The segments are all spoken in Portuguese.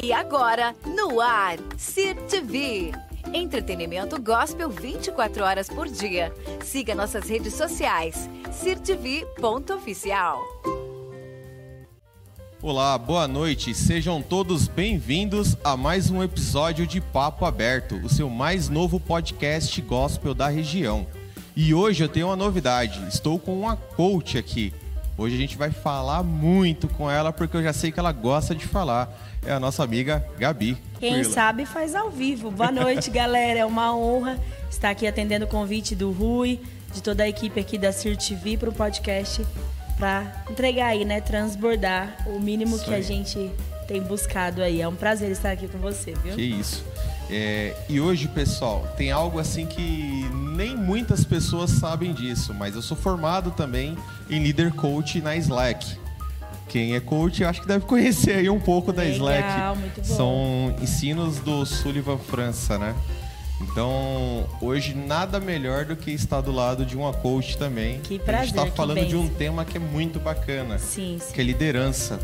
E agora, no ar, Cir TV. Entretenimento gospel 24 horas por dia. Siga nossas redes sociais, cirtv.oficial. Olá, boa noite. Sejam todos bem-vindos a mais um episódio de Papo Aberto, o seu mais novo podcast gospel da região. E hoje eu tenho uma novidade. Estou com uma coach aqui. Hoje a gente vai falar muito com ela porque eu já sei que ela gosta de falar. É a nossa amiga Gabi. Quem sabe faz ao vivo. Boa noite, galera. É uma honra estar aqui atendendo o convite do Rui, de toda a equipe aqui da Cir TV para o podcast para entregar aí, né, transbordar o mínimo Isso que a aí. gente tem buscado aí. É um prazer estar aqui com você, viu? Que isso. É, e hoje, pessoal, tem algo assim que nem muitas pessoas sabem disso, mas eu sou formado também em líder coach na Slack. Quem é coach, eu acho que deve conhecer aí um pouco da Legal, Slack. muito bom. São ensinos do Sullivan França, né? Então, hoje nada melhor do que estar do lado de uma coach também. Que A gente prazer, está falando de um tema que é muito bacana Sim, sim. que é liderança.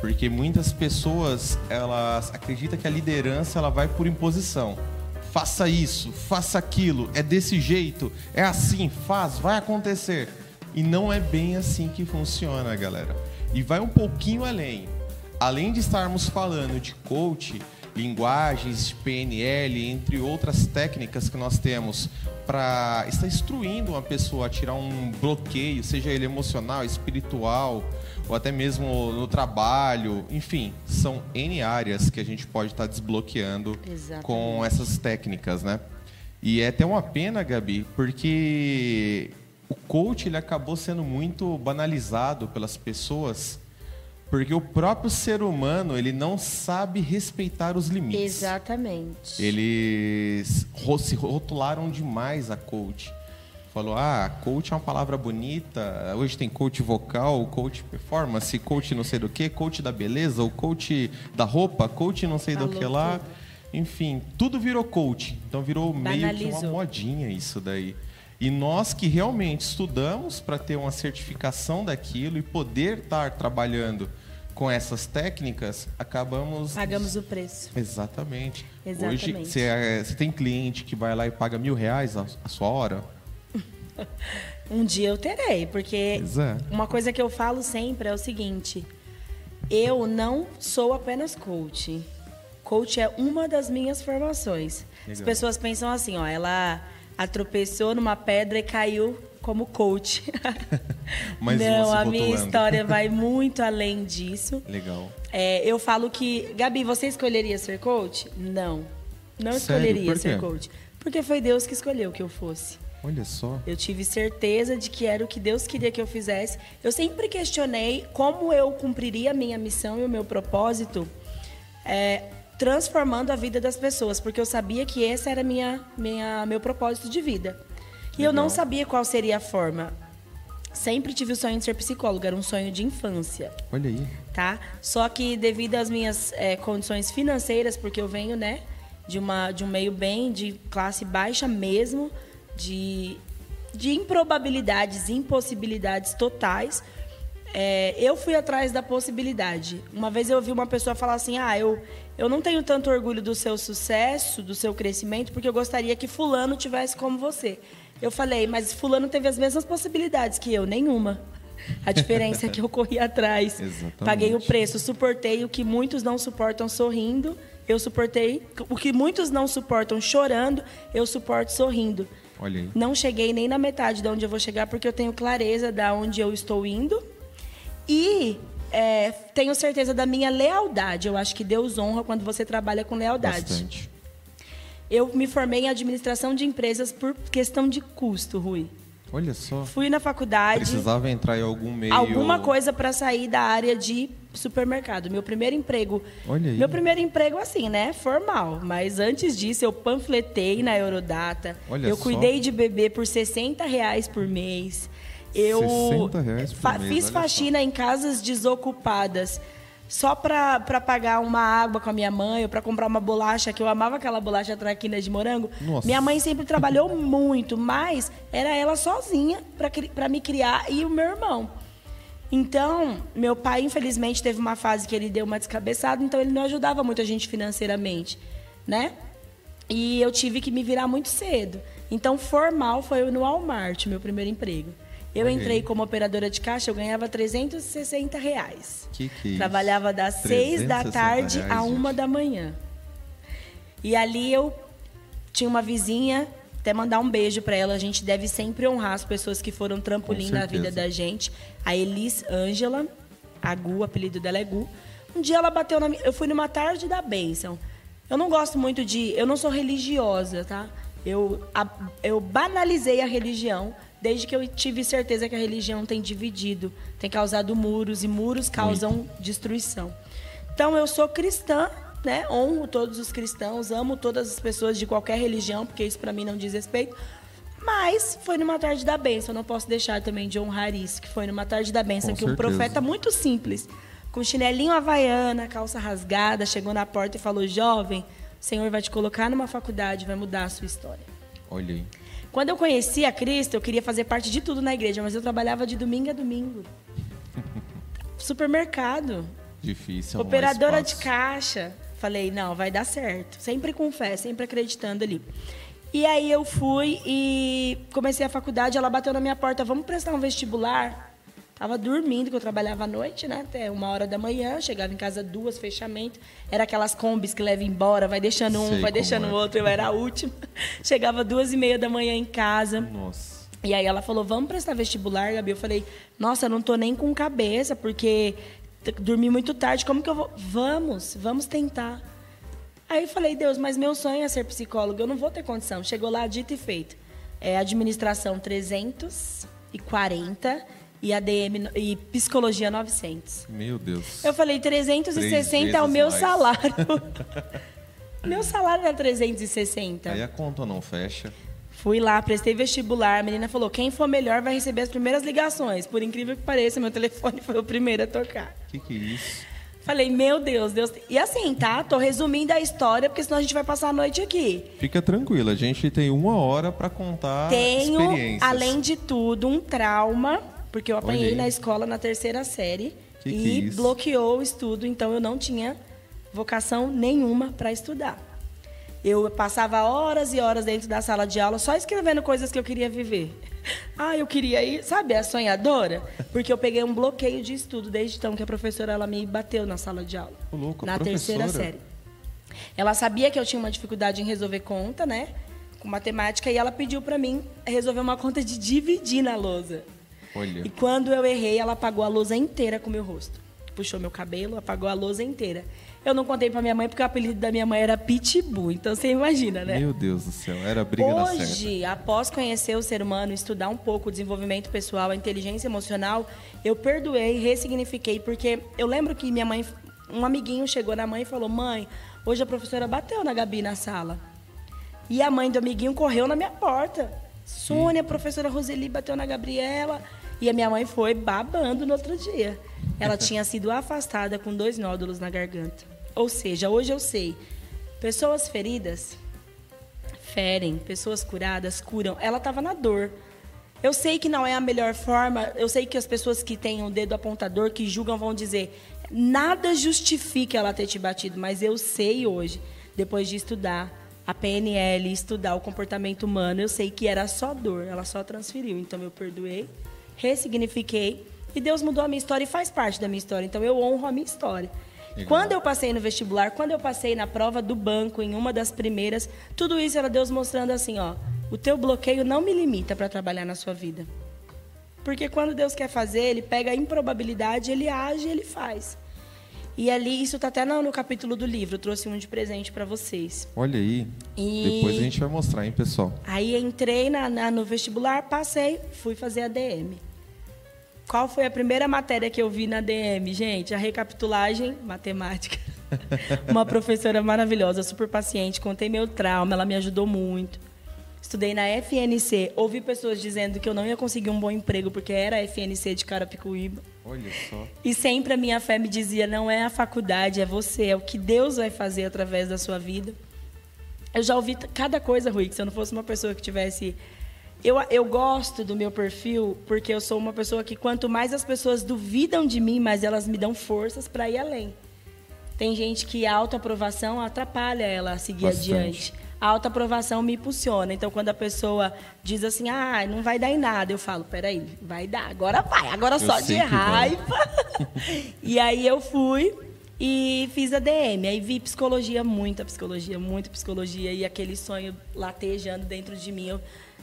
Porque muitas pessoas, elas acreditam que a liderança ela vai por imposição. Faça isso, faça aquilo, é desse jeito, é assim, faz, vai acontecer. E não é bem assim que funciona, galera. E vai um pouquinho além. Além de estarmos falando de coach, linguagens, PNL, entre outras técnicas que nós temos para estar instruindo uma pessoa a tirar um bloqueio, seja ele emocional, espiritual, ou até mesmo no trabalho, enfim, são N áreas que a gente pode estar desbloqueando Exatamente. com essas técnicas, né? E é até uma pena, Gabi, porque o coach ele acabou sendo muito banalizado pelas pessoas, porque o próprio ser humano ele não sabe respeitar os limites. Exatamente. Eles se rotularam demais a coach. Falou, ah, coach é uma palavra bonita. Hoje tem coach vocal, coach performance, coach não sei do que, coach da beleza, o coach da roupa, coach não sei do Falou que lá. tudo. Enfim, tudo virou coach. Então virou meio que uma modinha isso daí. E nós que realmente estudamos para ter uma certificação daquilo e poder estar trabalhando com essas técnicas, acabamos Pagamos o preço. Exatamente. Exatamente. Hoje, você, é- você tem cliente que vai lá e paga mil reais a, a sua hora? Um dia eu terei, porque é. uma coisa que eu falo sempre é o seguinte: eu não sou apenas coach. Coach é uma das minhas formações. As Legal. pessoas pensam assim, ó, ela atropeçou numa pedra e caiu como coach. Mais não, a minha história vai muito além disso. Legal. É, eu falo que, Gabi, você escolheria ser coach? Não. Não Sério? escolheria ser coach. Porque foi Deus que escolheu que eu fosse. Olha só. Eu tive certeza de que era o que Deus queria que eu fizesse. Eu sempre questionei como eu cumpriria a minha missão e o meu propósito é, transformando a vida das pessoas, porque eu sabia que esse era minha, minha, meu propósito de vida. E eu não Legal. sabia qual seria a forma. Sempre tive o sonho de ser psicóloga, era um sonho de infância Olha aí. tá? Só que devido às minhas eh, condições financeiras, porque eu venho, né, de uma de um meio bem de classe baixa mesmo, de de improbabilidades, impossibilidades totais, eh, eu fui atrás da possibilidade. Uma vez eu ouvi uma pessoa falar assim: "Ah, eu eu não tenho tanto orgulho do seu sucesso, do seu crescimento, porque eu gostaria que fulano tivesse como você". Eu falei: "Mas fulano teve as mesmas possibilidades que eu, nenhuma". A diferença é que eu corri atrás. Exatamente. Paguei o preço, suportei o que muitos não suportam sorrindo. Eu suportei o que muitos não suportam chorando, eu suporto sorrindo. Olha aí. Não cheguei nem na metade de onde eu vou chegar porque eu tenho clareza da onde eu estou indo e é, tenho certeza da minha lealdade. Eu acho que Deus honra quando você trabalha com lealdade. Bastante. Eu me formei em administração de empresas por questão de custo, Rui. Olha só. Fui na faculdade. Precisava entrar em algum meio. alguma coisa para sair da área de supermercado. Meu primeiro emprego. Olha aí. Meu primeiro emprego, assim, né? Formal. Mas antes disso, eu panfletei na Eurodata. Olha eu só. cuidei de bebê por 60 reais por mês. Eu 60 reais por fa- mês, fiz faxina em casas desocupadas. Só para pagar uma água com a minha mãe, ou para comprar uma bolacha, que eu amava aquela bolacha traquina de morango. Nossa. Minha mãe sempre trabalhou muito, mas era ela sozinha para me criar e o meu irmão. Então, meu pai, infelizmente, teve uma fase que ele deu uma descabeçada, então ele não ajudava muito a gente financeiramente, né? E eu tive que me virar muito cedo. Então, formal foi no Walmart, meu primeiro emprego. Eu entrei como operadora de caixa, eu ganhava 360 reais. Que que é? Trabalhava das 6 da 360 tarde reais, a uma gente. da manhã. E ali eu tinha uma vizinha, até mandar um beijo para ela. A gente deve sempre honrar as pessoas que foram trampolim na vida da gente. A Elis Ângela, a Gu, o apelido dela é Gu. Um dia ela bateu na minha. Eu fui numa tarde da bênção. Eu não gosto muito de. Eu não sou religiosa, tá? Eu, a- eu banalizei a religião desde que eu tive certeza que a religião tem dividido, tem causado muros e muros causam destruição. Então eu sou cristã, né? Honro todos os cristãos, amo todas as pessoas de qualquer religião, porque isso para mim não diz respeito. Mas foi numa tarde da bênção, eu não posso deixar também de honrar isso, que foi numa tarde da bênção Com que um certeza. profeta muito simples, com chinelinho havaiana, calça rasgada, chegou na porta e falou: "Jovem, o Senhor vai te colocar numa faculdade, vai mudar a sua história". Olha aí. Quando eu conheci a Cristo, eu queria fazer parte de tudo na igreja, mas eu trabalhava de domingo a domingo. Supermercado, Difícil. operadora de caixa. Falei, não, vai dar certo. Sempre com fé, sempre acreditando ali. E aí eu fui e comecei a faculdade, ela bateu na minha porta, vamos prestar um vestibular? Tava dormindo, que eu trabalhava à noite, né? Até uma hora da manhã, chegava em casa duas, fechamento. Era aquelas combis que leva embora, vai deixando um, Sei vai deixando é. o outro. Eu era a última. Chegava duas e meia da manhã em casa. Nossa. E aí ela falou, vamos prestar vestibular, Gabi? Eu falei, nossa, eu não tô nem com cabeça, porque dormi muito tarde, como que eu vou? Vamos, vamos tentar. Aí eu falei, Deus, mas meu sonho é ser psicólogo, eu não vou ter condição. Chegou lá, dito e feito. É administração 340 e ADM e psicologia 900. Meu Deus. Eu falei, Três 360 é o meu mais. salário. meu salário era 360. Aí a conta não fecha. Fui lá, prestei vestibular. A menina falou: quem for melhor vai receber as primeiras ligações. Por incrível que pareça, meu telefone foi o primeiro a tocar. Que que é isso? Falei, meu Deus, Deus. E assim, tá? Tô resumindo a história, porque senão a gente vai passar a noite aqui. Fica tranquila, a gente tem uma hora pra contar Tenho, além de tudo, um trauma, porque eu apanhei Olha aí. na escola na terceira série Que que e é isso? bloqueou o estudo, então eu não tinha vocação nenhuma para estudar. Eu passava horas e horas dentro da sala de aula só escrevendo coisas que eu queria viver. Ah, eu queria ir, sabe, a sonhadora? Porque eu peguei um bloqueio de estudo desde então que a professora ela me bateu na sala de aula. Ô, louco, na terceira professora? série. Ela sabia que eu tinha uma dificuldade em resolver conta, né? Com matemática, e ela pediu pra mim resolver uma conta de dividir na lousa. Olha. E quando eu errei, ela apagou a lousa inteira com o meu rosto. Puxou meu cabelo, apagou a lousa inteira. Eu não contei pra minha mãe porque o apelido da minha mãe era Pitbull. Então você imagina, né? Meu Deus do céu, era briga na certa. Hoje, após conhecer o ser humano, estudar um pouco o desenvolvimento pessoal, a inteligência emocional, eu perdoei, ressignifiquei, porque eu lembro que minha mãe, um amiguinho chegou na mãe e falou: Mãe, hoje a professora bateu na Gabi na sala. E a mãe do amiguinho correu na minha porta. Sônia, a professora Roseli bateu na Gabriela. E a minha mãe foi babando no outro dia. Ela tinha sido afastada com dois nódulos na garganta. Ou seja, hoje eu sei, pessoas feridas ferem, pessoas curadas curam. Ela estava na dor. Eu sei que não é a melhor forma, eu sei que as pessoas que têm o dedo apontador, que julgam, vão dizer nada justifica ela ter te batido, mas eu sei hoje, depois de estudar a PNL, estudar o comportamento humano, eu sei que era só dor, ela só transferiu. Então eu perdoei, ressignifiquei e Deus mudou a minha história e faz parte da minha história. Então eu honro a minha história. Legal. Quando eu passei no vestibular, quando eu passei na prova do banco, em uma das primeiras, tudo isso era Deus mostrando assim, ó, o teu bloqueio não me limita para trabalhar na sua vida. Porque quando Deus quer fazer, ele pega a improbabilidade, ele age, ele faz. E ali, isso tá até no, no capítulo do livro, eu trouxe um de presente para vocês. Olha aí. E- Depois a gente vai mostrar, hein, pessoal. Aí entrei na, na- no vestibular, passei, fui fazer a DM. Qual foi a primeira matéria que eu vi na DM, gente? A recapitulagem matemática. Uma professora maravilhosa, super paciente, contei meu trauma, ela me ajudou muito. Estudei na FNC, ouvi pessoas dizendo que eu não ia conseguir um bom emprego porque era FNC de Carapicuíba. Olha só. E sempre a minha fé me dizia: não é a faculdade, é você, é o que Deus vai fazer através da sua vida. Eu já ouvi cada coisa, Rui, que se eu não fosse uma pessoa que tivesse Eu, eu gosto do meu perfil porque eu sou uma pessoa que quanto mais as pessoas duvidam de mim, mais elas me dão forças para ir além. Tem gente que a autoaprovação atrapalha ela a seguir Bastante. adiante. A autoaprovação me impulsiona. Então, quando a pessoa diz assim, ah, não vai dar em nada, eu falo, peraí, vai dar, agora vai, agora só de raiva. e aí eu fui e fiz a DM. Aí vi psicologia, muita psicologia, muita psicologia. E aquele sonho latejando dentro de mim. Eu-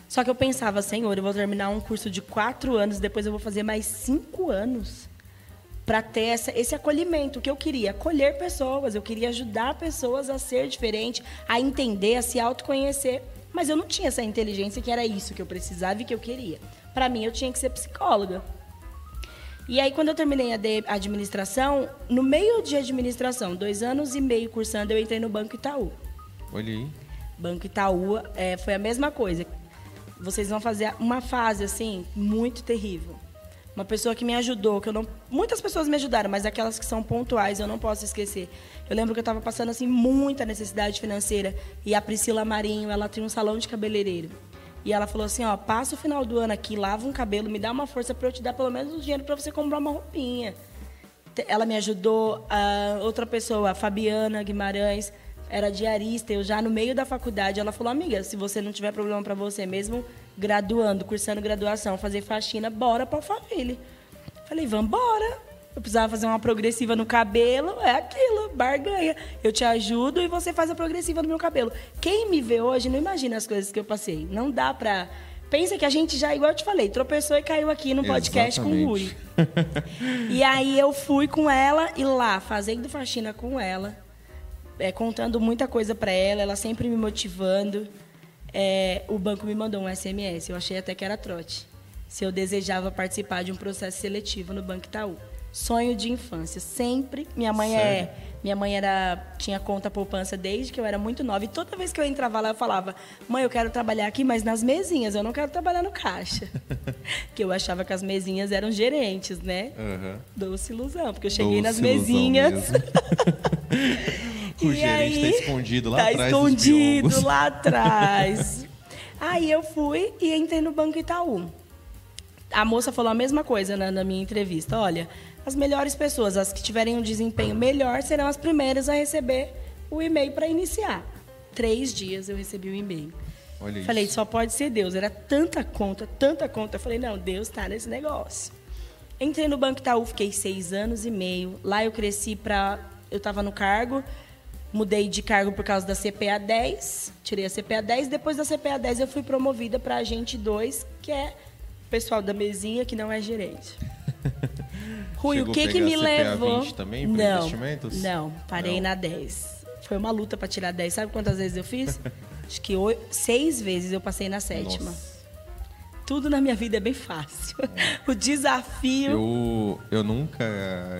Só que eu pensava, senhor, eu vou terminar um curso de quatro anos, depois eu vou fazer mais cinco anos para ter essa, esse acolhimento que eu queria, acolher pessoas, eu queria ajudar pessoas a ser diferente, a entender, a se autoconhecer, mas eu não tinha essa inteligência que era isso que eu precisava e que eu queria. Para mim, eu tinha que ser psicóloga. E aí, quando eu terminei a administração, no meio de administração, dois anos e meio cursando, eu entrei no Banco Itaú. Olha aí. Banco Itaú é, foi a mesma coisa. Vocês vão fazer uma fase assim muito terrível. Uma pessoa que me ajudou, que eu não, muitas pessoas me ajudaram, mas aquelas que são pontuais eu não posso esquecer. Eu lembro que eu estava passando assim muita necessidade financeira e a Priscila Marinho, ela tinha um salão de cabeleireiro. E ela falou assim, ó, passa o final do ano aqui, lava um cabelo, me dá uma força para eu te dar pelo menos o dinheiro para você comprar uma roupinha. Ela me ajudou, a outra pessoa, a Fabiana Guimarães, era diarista, eu já no meio da faculdade, ela falou, amiga, se você não tiver problema para você mesmo, graduando, cursando graduação, fazer faxina, bora para Alphaville. Falei, vambora. Eu precisava fazer uma progressiva no cabelo, é aquilo, barganha. Eu te ajudo e você faz a progressiva no meu cabelo. Quem me vê hoje não imagina as coisas que eu passei. Não dá pra... Pensa que a gente já, igual eu te falei, tropeçou e caiu aqui no podcast com o Rui. E aí eu fui com ela e lá, fazendo faxina com ela, é, contando muita coisa para ela, ela sempre me motivando. É, o banco me mandou um SMS, eu achei até que era trote. Se eu desejava participar de um processo seletivo no Banco Itaú. Sonho de infância. Sempre. Minha mãe Sério? é. Minha mãe era, tinha conta poupança desde que eu era muito nova. E toda vez que eu entrava lá, eu falava: Mãe, eu quero trabalhar aqui, mas nas mesinhas, eu não quero trabalhar no caixa. que eu achava que as mesinhas eram gerentes, né? Aham. Doce ilusão, porque eu cheguei nas Doce ilusão mesinhas. o E gerente tá aí, escondido lá tá atrás dos escondido lá atrás. aí eu fui e entrei no Banco Itaú. A moça falou a mesma coisa na, na minha entrevista. Olha, as melhores pessoas, as que tiverem um desempenho melhor, serão as primeiras a receber o e-mail para iniciar. Três dias eu recebi o e-mail. Olha isso. Falei, só pode ser Deus. Era tanta conta, tanta conta. Eu falei, não, Deus está nesse negócio. Entrei no Banco Itaú, fiquei seis anos e meio. Lá eu cresci para. Eu estava no cargo, mudei de cargo por causa da CPA 10, tirei a CPA 10. Depois da CPA 10, eu fui promovida para agente 2, que é o pessoal da mesinha, que não é gerente. Rui, Chegou o que que me CPA levou? 20 também por não, investimentos? não, parei Não. na 10. Foi uma luta para tirar 10. Sabe quantas vezes eu fiz? Acho que oi- seis vezes eu passei na sétima. Nossa. Tudo na minha vida é bem fácil. o desafio. Eu, eu nunca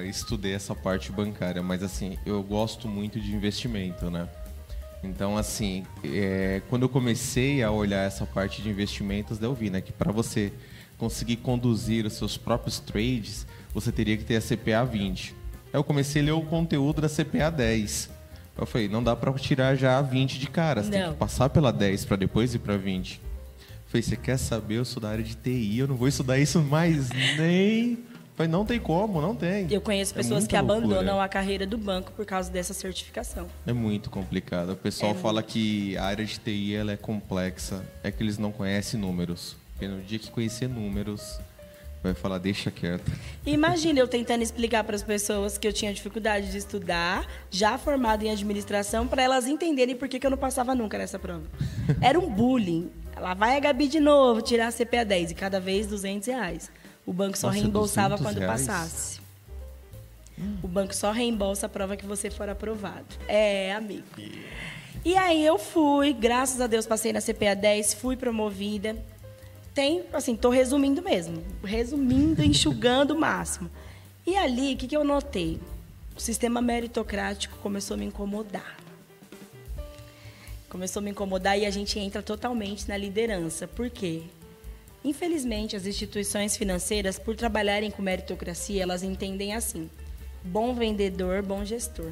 estudei essa parte bancária, mas assim, eu gosto muito de investimento, né? Então, assim, é, quando eu comecei a olhar essa parte de investimentos, eu vi, né, que para você conseguir conduzir os seus próprios trades, você teria que ter a CPA 20. Aí eu comecei a ler o conteúdo da CPA 10. Eu falei, não dá para tirar já a 20 de cara, você tem Não. que passar pela 10 para depois ir para 20. Falei, você quer saber? Eu sou da área de TI, eu não vou estudar isso mais nem. Falei, não tem como, não tem. Eu conheço É pessoas muita que loucura. abandonam a carreira do banco por causa dessa certificação. É muito complicado. O pessoal É fala que a área de TI ela é complexa, é que eles não conhecem números. Porque no dia que conhecer números, vai falar, deixa quieto. Imagina eu tentando explicar para as pessoas que eu tinha dificuldade de estudar, já formada em administração, para elas entenderem por que, que eu não passava nunca nessa prova. Era um bullying. Lá vai a Gabi de novo tirar a CPA 10 e cada vez 200 reais. O banco só Nossa, reembolsava 200 quando reais? passasse. O banco só reembolsa a prova que você for aprovado. É, amigo. E aí eu fui, graças a Deus passei na CPA 10, fui promovida. Tem, assim, tô resumindo mesmo. Resumindo, enxugando o máximo. E ali, o que, que eu notei? O sistema meritocrático começou a me incomodar. Começou a me incomodar e a gente entra totalmente na liderança. Por quê? Infelizmente, as instituições financeiras, por trabalharem com meritocracia, elas entendem assim: bom vendedor, bom gestor.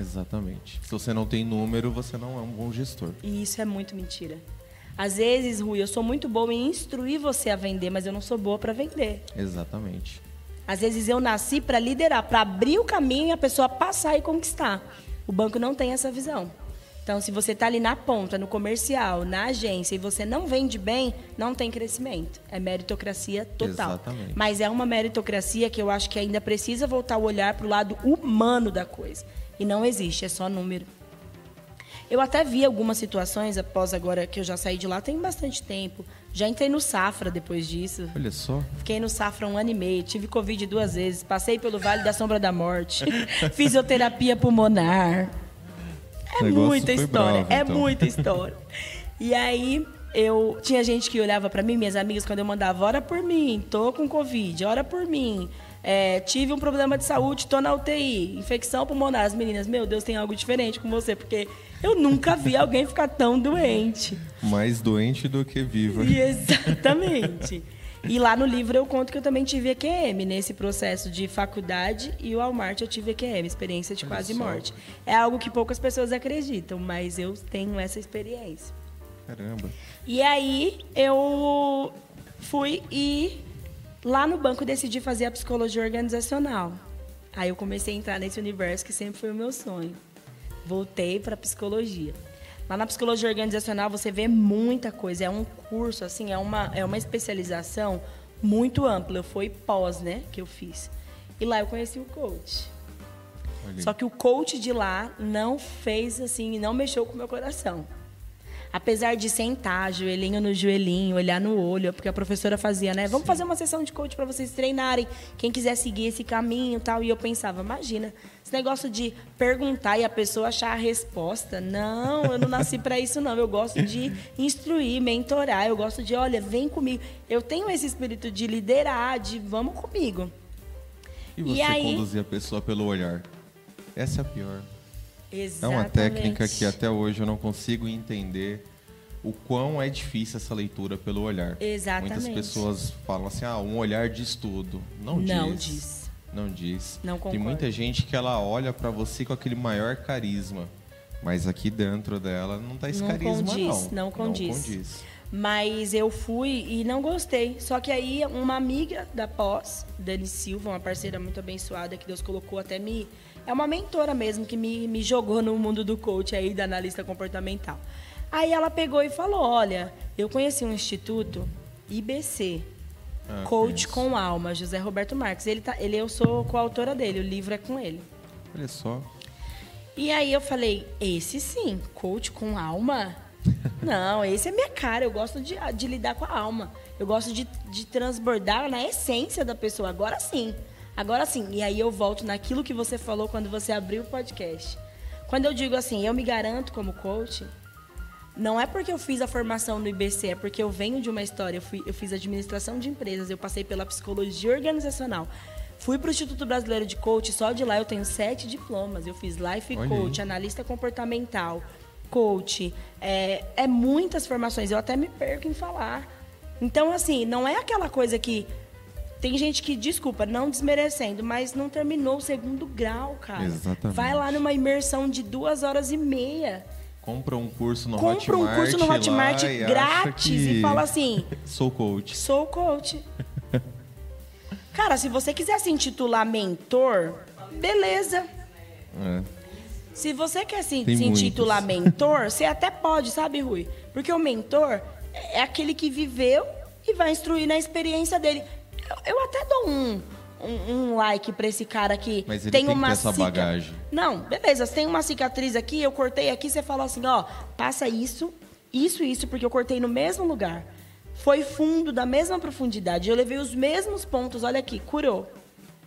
Exatamente. Se você não tem número, você não é um bom gestor. E isso é muito mentira. Às vezes, Rui, eu sou muito boa em instruir você a vender, mas eu não sou boa para vender. Exatamente. Às vezes eu nasci para liderar, para abrir o caminho e a pessoa passar e conquistar. O banco não tem essa visão. Então, se você está ali na ponta, no comercial, na agência e você não vende bem, não tem crescimento. É meritocracia total. Exatamente. Mas é uma meritocracia que eu acho que ainda precisa voltar o olhar para o lado humano da coisa. E não existe, é só número. Eu até vi algumas situações após agora que eu já saí de lá, tem bastante tempo. Já entrei no Safra depois disso. Olha só. Fiquei no Safra um ano e meio, tive Covid duas vezes, passei pelo Vale da Sombra da Morte, fisioterapia pulmonar. É muita história, bravo, é então. muita história. E aí eu tinha gente que olhava para mim, minhas amigas, quando eu mandava, ora por mim, tô com Covid, ora por mim. É, tive um problema de saúde, tô na UTI, infecção pulmonar. As meninas, meu Deus, tem algo diferente com você, porque eu nunca vi alguém ficar tão doente. Mais doente do que viva. E exatamente. E lá no livro eu conto que eu também tive EQM nesse processo de faculdade e o Walmart eu tive EQM, experiência de quase morte. É algo que poucas pessoas acreditam, mas eu tenho essa experiência. Caramba. E aí eu fui e lá no banco decidi fazer a psicologia organizacional. Aí eu comecei a entrar nesse universo que sempre foi o meu sonho. Voltei para psicologia. Lá na psicologia organizacional você vê muita coisa. É um curso, assim, é uma, é uma especialização muito ampla. Foi pós, né, que eu fiz. E lá eu conheci o coach. Só que o coach de lá não fez assim, não mexeu com o meu coração. Apesar de sentar, joelhinho no joelhinho, olhar no olho, porque a professora fazia, né? Vamos Sim. fazer uma sessão de coach para vocês treinarem, quem quiser seguir esse caminho tal. E eu pensava, imagina, esse negócio de perguntar e a pessoa achar a resposta. Não, eu não nasci para isso, não. Eu gosto de instruir, mentorar. Eu gosto de, olha, vem comigo. Eu tenho esse espírito de liderar, de vamos comigo. E você e aí... conduzir a pessoa pelo olhar. Essa é a pior. Exatamente. É uma técnica que até hoje eu não consigo entender o quão é difícil essa leitura pelo olhar. Exatamente. Muitas pessoas falam assim, ah, um olhar de estudo. Não, não diz. diz. Não diz. Não concordo. Tem muita gente que ela olha para você com aquele maior carisma. Mas aqui dentro dela não tá esse não carisma, condiz, não. Não condiz. Não condiz. Mas eu fui e não gostei. Só que aí uma amiga da pós, Dani Silva, uma parceira muito abençoada que Deus colocou até me é uma mentora mesmo que me, me jogou no mundo do coach aí, da analista comportamental. Aí ela pegou e falou: Olha, eu conheci um instituto IBC, ah, Coach com Alma, José Roberto Marques. Ele, tá, ele Eu sou coautora dele, o livro é com ele. Olha só. E aí eu falei: Esse sim, Coach com Alma? Não, esse é minha cara. Eu gosto de, de lidar com a alma. Eu gosto de, de transbordar na essência da pessoa. Agora sim. Agora sim, e aí eu volto naquilo que você falou quando você abriu o podcast. Quando eu digo assim, eu me garanto como coach, não é porque eu fiz a formação no IBC, é porque eu venho de uma história. Eu, fui, eu fiz administração de empresas, eu passei pela psicologia organizacional. Fui para o Instituto Brasileiro de Coach, só de lá eu tenho sete diplomas. Eu fiz Life Olha Coach, aí. analista comportamental, coach. É, é muitas formações, eu até me perco em falar. Então, assim, não é aquela coisa que tem gente que, desculpa, não desmerecendo, mas não terminou o segundo grau, cara. Exatamente. Vai lá numa imersão de duas horas e meia. Compra um curso no Compra Hotmart. Compra um curso no Hotmart grátis e, e fala assim: Sou coach. Sou coach. cara, se você quiser se intitular mentor, beleza. É. Se você quer se, se intitular mentor, você até pode, sabe, Rui? Porque o mentor é aquele que viveu e vai instruir na experiência dele eu até dou um, um, um like pra esse cara aqui. Mas ele tem, tem uma essa cica... bagagem. Não, beleza. Você tem uma cicatriz aqui, eu cortei aqui, você fala assim, ó, passa isso, isso e isso, porque eu cortei no mesmo lugar. Foi fundo, da mesma profundidade. Eu levei os mesmos pontos, olha aqui, curou.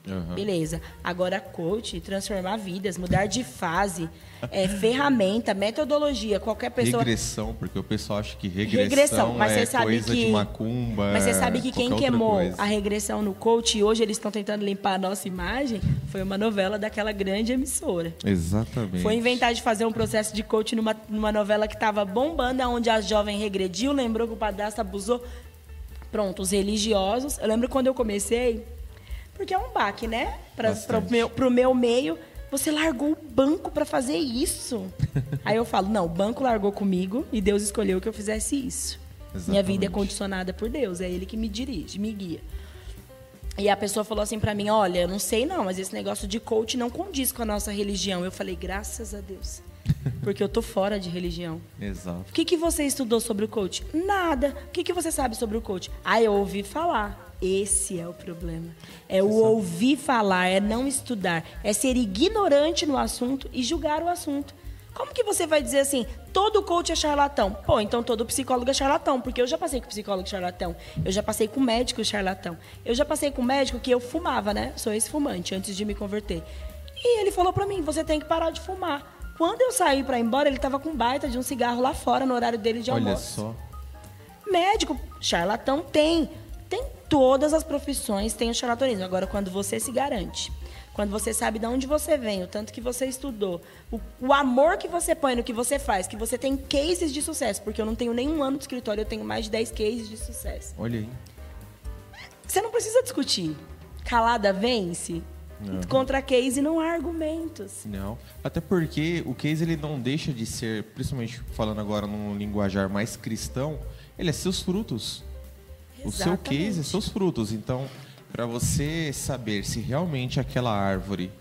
Uhum. Beleza. Agora, coach, transformar vidas, mudar de fase, é, ferramenta, metodologia, qualquer pessoa. Regressão, porque o pessoal acha que regressão, regressão mas é sabe coisa que... de macumba. Mas você sabe que quem queimou a regressão no coach e hoje eles estão tentando limpar a nossa imagem foi uma novela daquela grande emissora. Exatamente. Foi inventar de fazer um processo de coach numa, numa novela que estava bombando, onde a jovem regrediu, lembrou que o padrasto abusou. Pronto, os religiosos. Eu lembro quando eu comecei porque é um baque, né? Para o meu, meu meio. você largou o banco para fazer isso. Aí eu falo, não, o banco largou comigo e Deus escolheu que eu fizesse isso. Exatamente. Minha vida é condicionada por Deus, é Ele que me dirige, me guia. E a pessoa falou assim para mim, olha, eu não sei não, mas esse negócio de coach não condiz com a nossa religião. Eu falei, graças a Deus. Porque eu tô fora de religião. Exato. O que, que você estudou sobre o coach? Nada. O que, que você sabe sobre o coach? Ah, eu ouvi falar. Esse é o problema. É o ouvir falar, é não estudar, é ser ignorante no assunto e julgar o assunto. Como que você vai dizer assim, todo coach é charlatão? Pô, então todo psicólogo é charlatão, porque eu já passei com psicólogo charlatão, eu já passei com médico charlatão, eu já passei com médico que eu fumava, né? Sou ex-fumante antes de me converter. E ele falou para mim, você tem que parar de fumar. Quando eu saí para ir embora, ele tava com baita de um cigarro lá fora no horário dele de almoço. Olha só. Médico, charlatão tem. Tem todas as profissões, tem o charlatanismo. Agora, quando você se garante, quando você sabe de onde você vem, o tanto que você estudou, o, o, amor que você põe no que você faz, que você tem cases de sucesso, porque eu não tenho nenhum ano de escritório, eu tenho mais de 10 cases de sucesso. Olha aí. Você não precisa discutir. Calada vence. Uhum. Contra case não há argumentos. Não. Até porque o case ele não deixa de ser, principalmente falando agora num linguajar mais cristão, ele é seus frutos. Exatamente. O seu case é seus frutos. Então, para você saber se realmente aquela árvore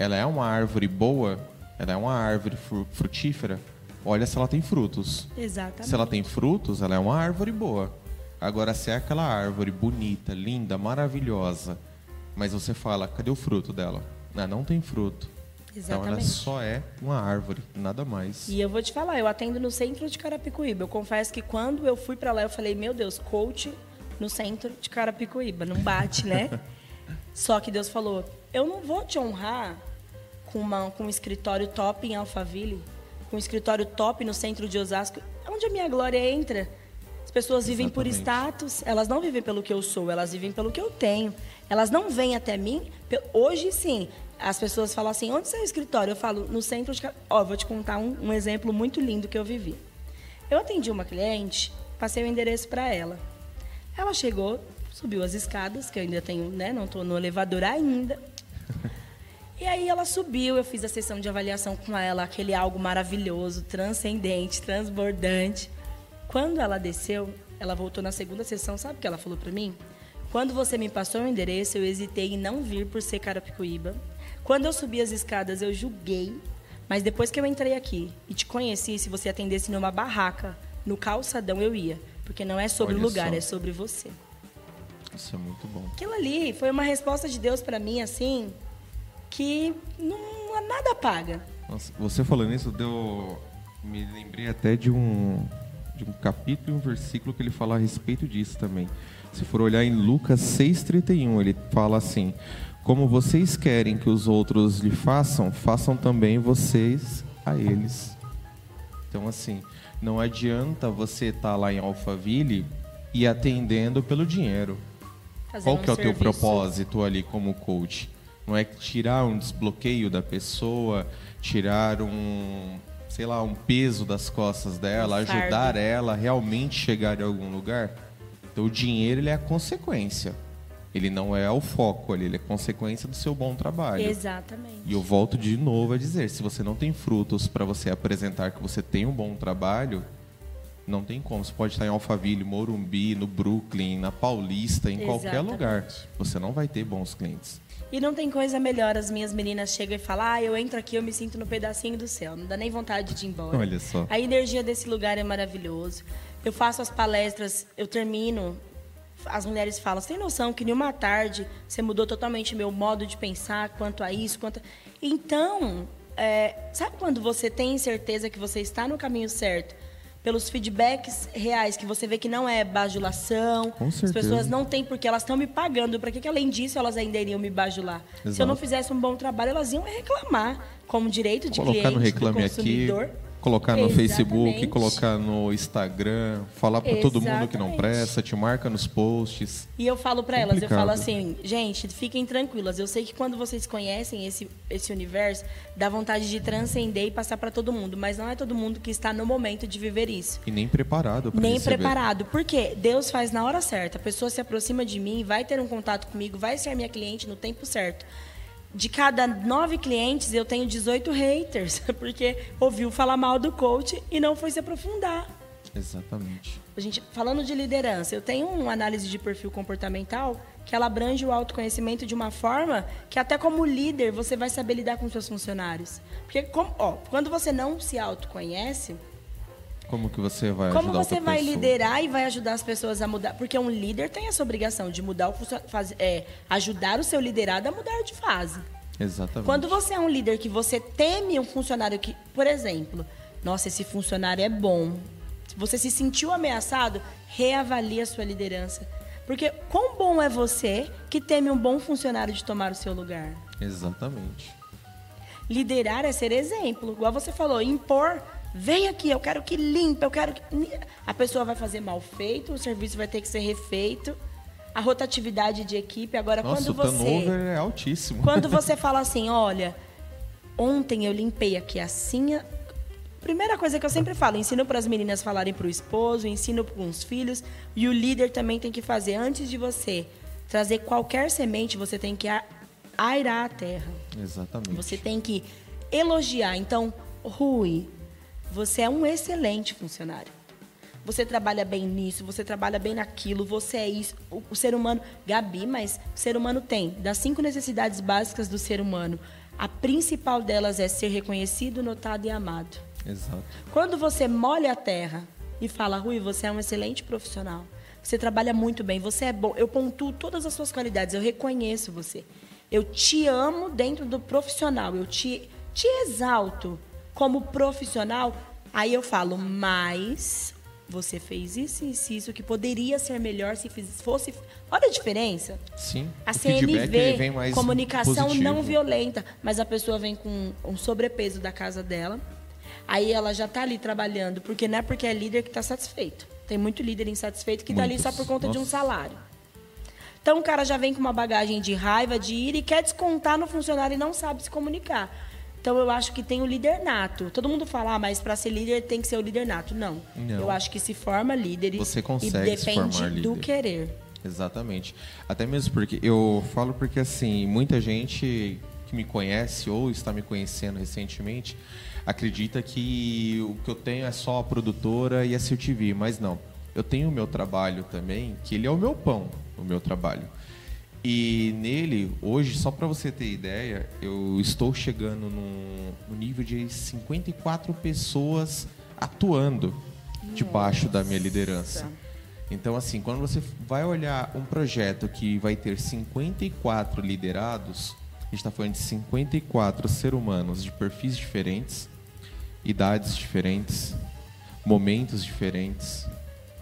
ela é uma árvore boa, ela é uma árvore frutífera, olha se ela tem frutos. Exatamente. Se ela tem frutos, ela é uma árvore boa. Agora, se é aquela árvore bonita, linda, maravilhosa, mas você fala, cadê o fruto dela? Ah, não tem fruto. Exatamente. Então ela só é uma árvore, nada mais. E eu vou te falar, eu atendo no centro de Carapicuíba. Eu confesso que quando eu fui para lá, eu falei, meu Deus, coach no centro de Carapicuíba, não bate, né? só que Deus falou, eu não vou te honrar com, uma, com um escritório top em Alphaville, com um escritório top no centro de Osasco, onde a minha glória entra. As pessoas vivem Exatamente. por status, elas não vivem pelo que eu sou, elas vivem pelo que eu tenho. Elas não vêm até mim. Hoje, sim, as pessoas falam assim: onde é o escritório? Eu falo, no centro de. Ó, vou te contar um, um exemplo muito lindo que eu vivi. Eu atendi uma cliente, passei o endereço para ela. Ela chegou, subiu as escadas, que eu ainda tenho, né? Não estou no elevador ainda. E aí ela subiu, eu fiz a sessão de avaliação com ela, aquele algo maravilhoso, transcendente, transbordante. Quando ela desceu, ela voltou na segunda sessão, sabe o que ela falou para mim? Quando você me passou o endereço, eu hesitei em não vir por ser Carapicuíba. Quando eu subi as escadas, eu julguei. Mas depois que eu entrei aqui e te conheci, se você atendesse numa barraca, no calçadão, eu ia. Porque não é sobre Olha o lugar, só. é sobre você. Isso é muito bom. Aquilo ali foi uma resposta de Deus para mim, assim, que não, nada paga. Nossa, você falando isso, deu. Me lembrei até de um, de um capítulo e um versículo que ele fala a respeito disso também. Se for olhar em Lucas 6,31, ele fala assim: Como vocês querem que os outros lhe façam, façam também vocês a eles. Então, assim, não adianta você estar tá lá em Alphaville e atendendo pelo dinheiro. Fazendo Qual que é o teu propósito ali como coach? Não é tirar um desbloqueio da pessoa, tirar um, sei lá, um peso das costas dela, ajudar ela a realmente chegar em algum lugar? Então, o dinheiro ele é a consequência. Ele não é o foco ali, ele é consequência do seu bom trabalho. Exatamente. E eu volto de novo a dizer, se você não tem frutos para você apresentar que você tem um bom trabalho, não tem como. Você pode estar em Alphaville, Morumbi, no Brooklyn, na Paulista, em Exatamente. qualquer lugar. Você não vai ter bons clientes. E não tem coisa melhor, as minhas meninas chegam e falam, ah, eu entro aqui, eu me sinto no pedacinho do céu, não dá nem vontade de ir embora. Olha só. A energia desse lugar é maravilhoso. Eu faço as palestras, eu termino, as mulheres falam, você tem noção que em uma tarde você mudou totalmente meu modo de pensar quanto a isso, quanto a... Então, é, sabe quando você tem certeza que você está no caminho certo? Pelos feedbacks reais, que você vê que não é bajulação. Com certeza. As pessoas não têm, porque elas estão me pagando. Para que, que, além disso, elas ainda iriam me bajular? Exato. Se eu não fizesse um bom trabalho, elas iam reclamar como direito de Colocar cliente, no reclame do consumidor. Aqui Colocar no Exatamente. Facebook, colocar no Instagram, falar para todo mundo que não presta, te marca nos posts. E eu falo para elas, eu falo assim, gente, fiquem tranquilas. Eu sei que quando vocês conhecem esse, esse universo, dá vontade de transcender e passar para todo mundo, mas não é todo mundo que está no momento de viver isso. E nem preparado Nem receber. preparado. Porque Deus faz na hora certa. A pessoa se aproxima de mim, vai ter um contato comigo, vai ser minha cliente no tempo certo. De cada nove clientes, eu tenho 18 haters, porque ouviu falar mal do coach e não foi se aprofundar. Exatamente. A gente, falando de liderança, eu tenho uma análise de perfil comportamental que ela abrange o autoconhecimento de uma forma que até como líder você vai saber lidar com seus funcionários. Porque como, ó, quando você não se autoconhece, como que você vai Como ajudar você vai pessoa? liderar e vai ajudar as pessoas a mudar? Porque um líder tem essa obrigação de mudar o faz- é, ajudar o seu liderado a mudar de fase. Exatamente. Quando você é um líder que você teme um funcionário que, por exemplo, nossa, esse funcionário é bom. Se você se sentiu ameaçado, reavalie a sua liderança. Porque quão bom é você que teme um bom funcionário de tomar o seu lugar? Exatamente. Liderar é ser exemplo. Igual você falou, impor. Vem aqui, eu quero que limpe, eu quero que. A pessoa vai fazer mal feito, o serviço vai ter que ser refeito. A rotatividade de equipe. Agora, Nossa, quando o você. turnover é altíssimo. Quando você fala assim, olha, ontem eu limpei aqui assim. Primeira coisa que eu sempre falo, ensino para as meninas falarem para o esposo, ensino com os filhos, e o líder também tem que fazer antes de você trazer qualquer semente, você tem que airar a terra. Exatamente. Você tem que elogiar. Então, Rui, você é um excelente funcionário. Você trabalha bem nisso, você trabalha bem naquilo, você é isso. O, o ser humano. Gabi, mas o ser humano tem das cinco necessidades básicas do ser humano. A principal delas é ser reconhecido, notado e amado. Exato. Quando você molha a terra e fala, Rui, você é um excelente profissional. Você trabalha muito bem, você é bom. Eu pontuo todas as suas qualidades, eu reconheço você. Eu te amo dentro do profissional, eu te, te exalto como profissional. Aí eu falo, mas você fez isso, isso, isso, que poderia ser melhor se fosse. Olha a diferença. Sim. A CNV, comunicação positivo. não violenta, mas a pessoa vem com um sobrepeso da casa dela, aí ela já está ali trabalhando, porque não é porque é líder que está satisfeito. Tem muito líder insatisfeito que está ali só por conta de um Nossa. salário. Então o cara já vem com uma bagagem de raiva, de ira e quer descontar no funcionário e não sabe se comunicar. Então eu acho que tem o líder nato. Todo mundo fala, ah, mas para ser líder tem que ser o líder nato. Não. Não. Eu acho que se forma líder Você e consegue se depende do querer. Exatamente. Até mesmo porque eu falo porque assim, muita gente que me conhece ou está me conhecendo recentemente acredita que o que eu tenho é só a produtora e a CTV, mas não. Eu tenho o meu trabalho também, que ele é o meu pão, o meu trabalho. E nele, hoje, só para você ter ideia, eu estou chegando no, no nível de 54 pessoas atuando debaixo da minha liderança. Então, assim, quando você vai olhar um projeto que vai ter 54 liderados, a gente está falando de 54 seres humanos de perfis diferentes, idades diferentes, momentos diferentes,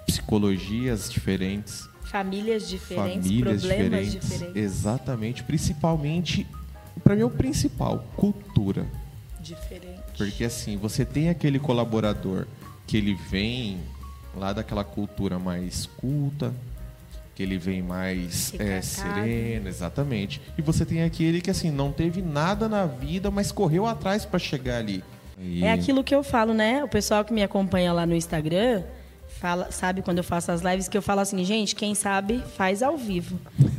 psicologias diferentes, Famílias diferentes, famílias problemas diferentes. diferentes. Exatamente. Principalmente, para mim, é o principal, cultura. Diferente. Porque assim, você tem aquele colaborador que ele vem lá daquela cultura mais culta, que ele vem mais é, sereno, exatamente. E você tem aquele que assim não teve nada na vida, mas correu atrás para chegar ali. E- É aquilo que eu falo, né? O pessoal que me acompanha lá no Instagram fala, sabe quando eu faço as lives que eu falo assim, gente, quem sabe faz ao vivo.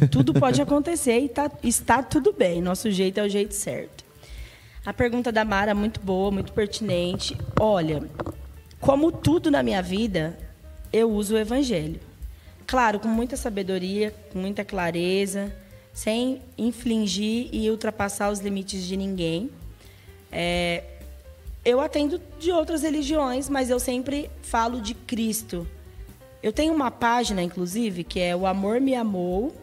Tudo pode acontecer e tá, está tudo bem. Nosso jeito é o jeito certo. A pergunta da Mara muito boa, muito pertinente. Olha, como tudo na minha vida, eu uso o evangelho. Claro, com muita sabedoria, com muita clareza, sem infligir e ultrapassar os limites de ninguém. É, eu atendo de outras religiões, mas eu sempre falo de Cristo. Eu tenho uma página, inclusive, que é o Amor Me Amou,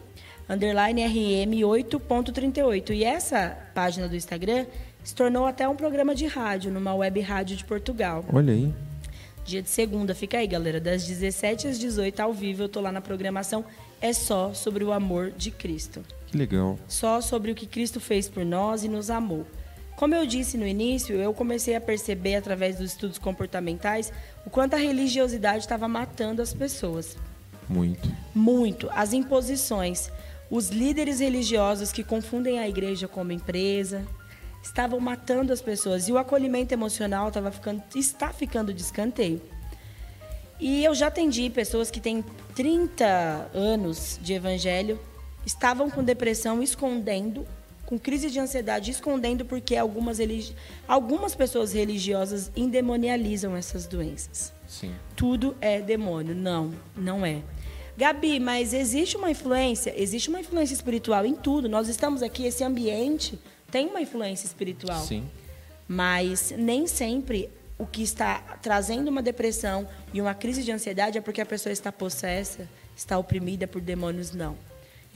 underline RM 8.38. E essa página do Instagram se tornou até um programa de rádio, numa web rádio de Portugal. Olha aí. Dia de segunda, fica aí, galera. Das 17 às 18 ao vivo, eu tô lá na programação. É só sobre o amor de Cristo. Que legal. Só sobre o que Cristo fez por nós e nos amou. Como eu disse no início, eu comecei a perceber através dos estudos comportamentais o quanto a religiosidade estava matando as pessoas. Muito. Muito. As imposições. Os líderes religiosos que confundem a igreja como empresa estavam matando as pessoas. E o acolhimento emocional estava ficando, está ficando de escanteio. E eu já atendi pessoas que têm 30 anos de evangelho, estavam com depressão, escondendo com crise de ansiedade, escondendo porque algumas, religi... algumas pessoas religiosas endemonializam essas doenças. Sim. Tudo é demônio. Não, não é. Gabi, mas existe uma influência? Existe uma influência espiritual em tudo. Nós estamos aqui, esse ambiente tem uma influência espiritual. Sim. Mas nem sempre o que está trazendo uma depressão e uma crise de ansiedade é porque a pessoa está possessa, está oprimida por demônios, não.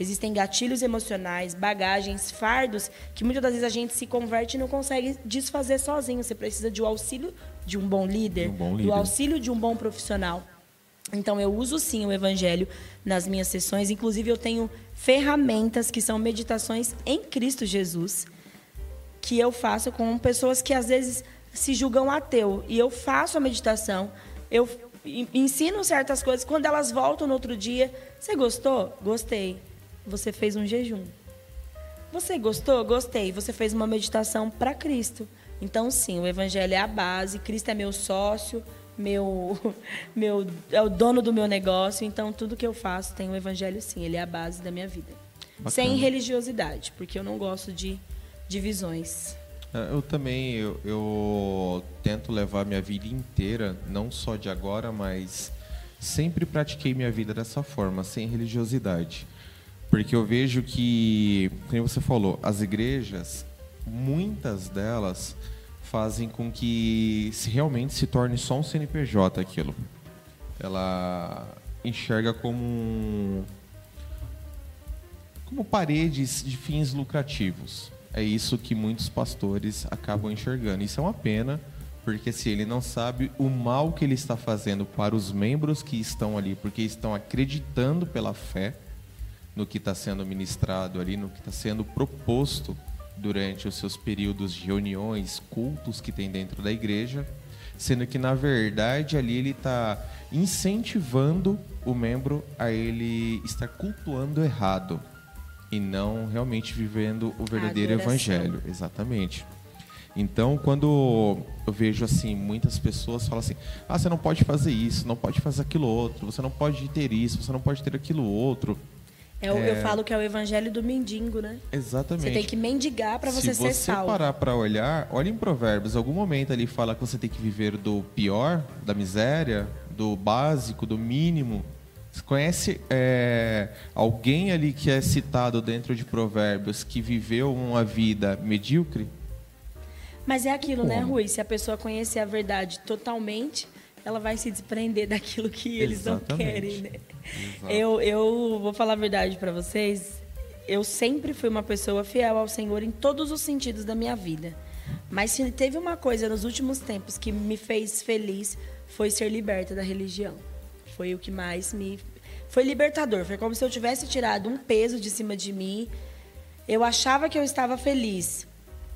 Existem gatilhos emocionais, bagagens, fardos que muitas das vezes a gente se converte e não consegue desfazer sozinho. Você precisa de um auxílio de um bom líder, Um bom líder. do auxílio de um bom profissional. Então eu uso sim o evangelho nas minhas sessões, inclusive eu tenho ferramentas que são meditações em Cristo Jesus, que eu faço com pessoas que às vezes se julgam ateu e eu faço a meditação, eu en- ensino certas coisas, quando elas voltam no outro dia, você gostou? Gostei. Você fez um jejum. Você gostou? Gostei. Você fez uma meditação para Cristo. Então, sim, o Evangelho é a base. Cristo é meu sócio, meu, meu, é o dono do meu negócio. Então, tudo que eu faço tem o Evangelho, sim. Ele é a base da minha vida. Bacana. Sem religiosidade, porque eu não gosto de divisões. É, Eu também, eu, eu tento levar minha vida inteira, não só de agora, mas sempre pratiquei minha vida dessa forma, sem religiosidade. Porque eu vejo que, como você falou, as igrejas, muitas delas fazem com que se realmente se torne só um CNPJ aquilo. Ela enxerga como um- como paredes de fins lucrativos. É isso que muitos pastores acabam enxergando. Isso é uma pena, porque se ele não sabe o mal que ele está fazendo para os membros que estão ali, porque estão acreditando pela fé no que está sendo ministrado ali, no que está sendo proposto durante os seus períodos de reuniões, cultos que tem dentro da igreja, sendo que na verdade ali ele está incentivando o membro a ele estar cultuando errado e não realmente vivendo o verdadeiro evangelho, exatamente. Então, quando eu vejo assim, muitas pessoas falam assim: "Ah, você não pode fazer isso, não pode fazer aquilo outro, você não pode ter isso, você não pode ter aquilo outro". É o- Eu É. falo que é o evangelho do mendigo, né? Exatamente. Você tem que mendigar para você Se ser você salvo. parar para olhar, olha em Provérbios, algum momento ali fala que você tem que viver do pior, da miséria, do básico, do mínimo. Você conhece é, alguém ali que é citado dentro de Provérbios que viveu uma vida medíocre? Mas é aquilo, né, Como? Rui? Se a pessoa conhecer a verdade totalmente, ela vai se desprender daquilo que eles não Exatamente. querem, né? Exato. Eu, eu vou falar a verdade para vocês. Eu sempre fui uma pessoa fiel ao Senhor em todos os sentidos da minha vida. Mas se teve uma coisa nos últimos tempos que me fez feliz, foi ser liberta da religião. Foi o que mais me. Foi libertador. Foi como se eu tivesse tirado um peso de cima de mim. Eu achava que eu estava feliz,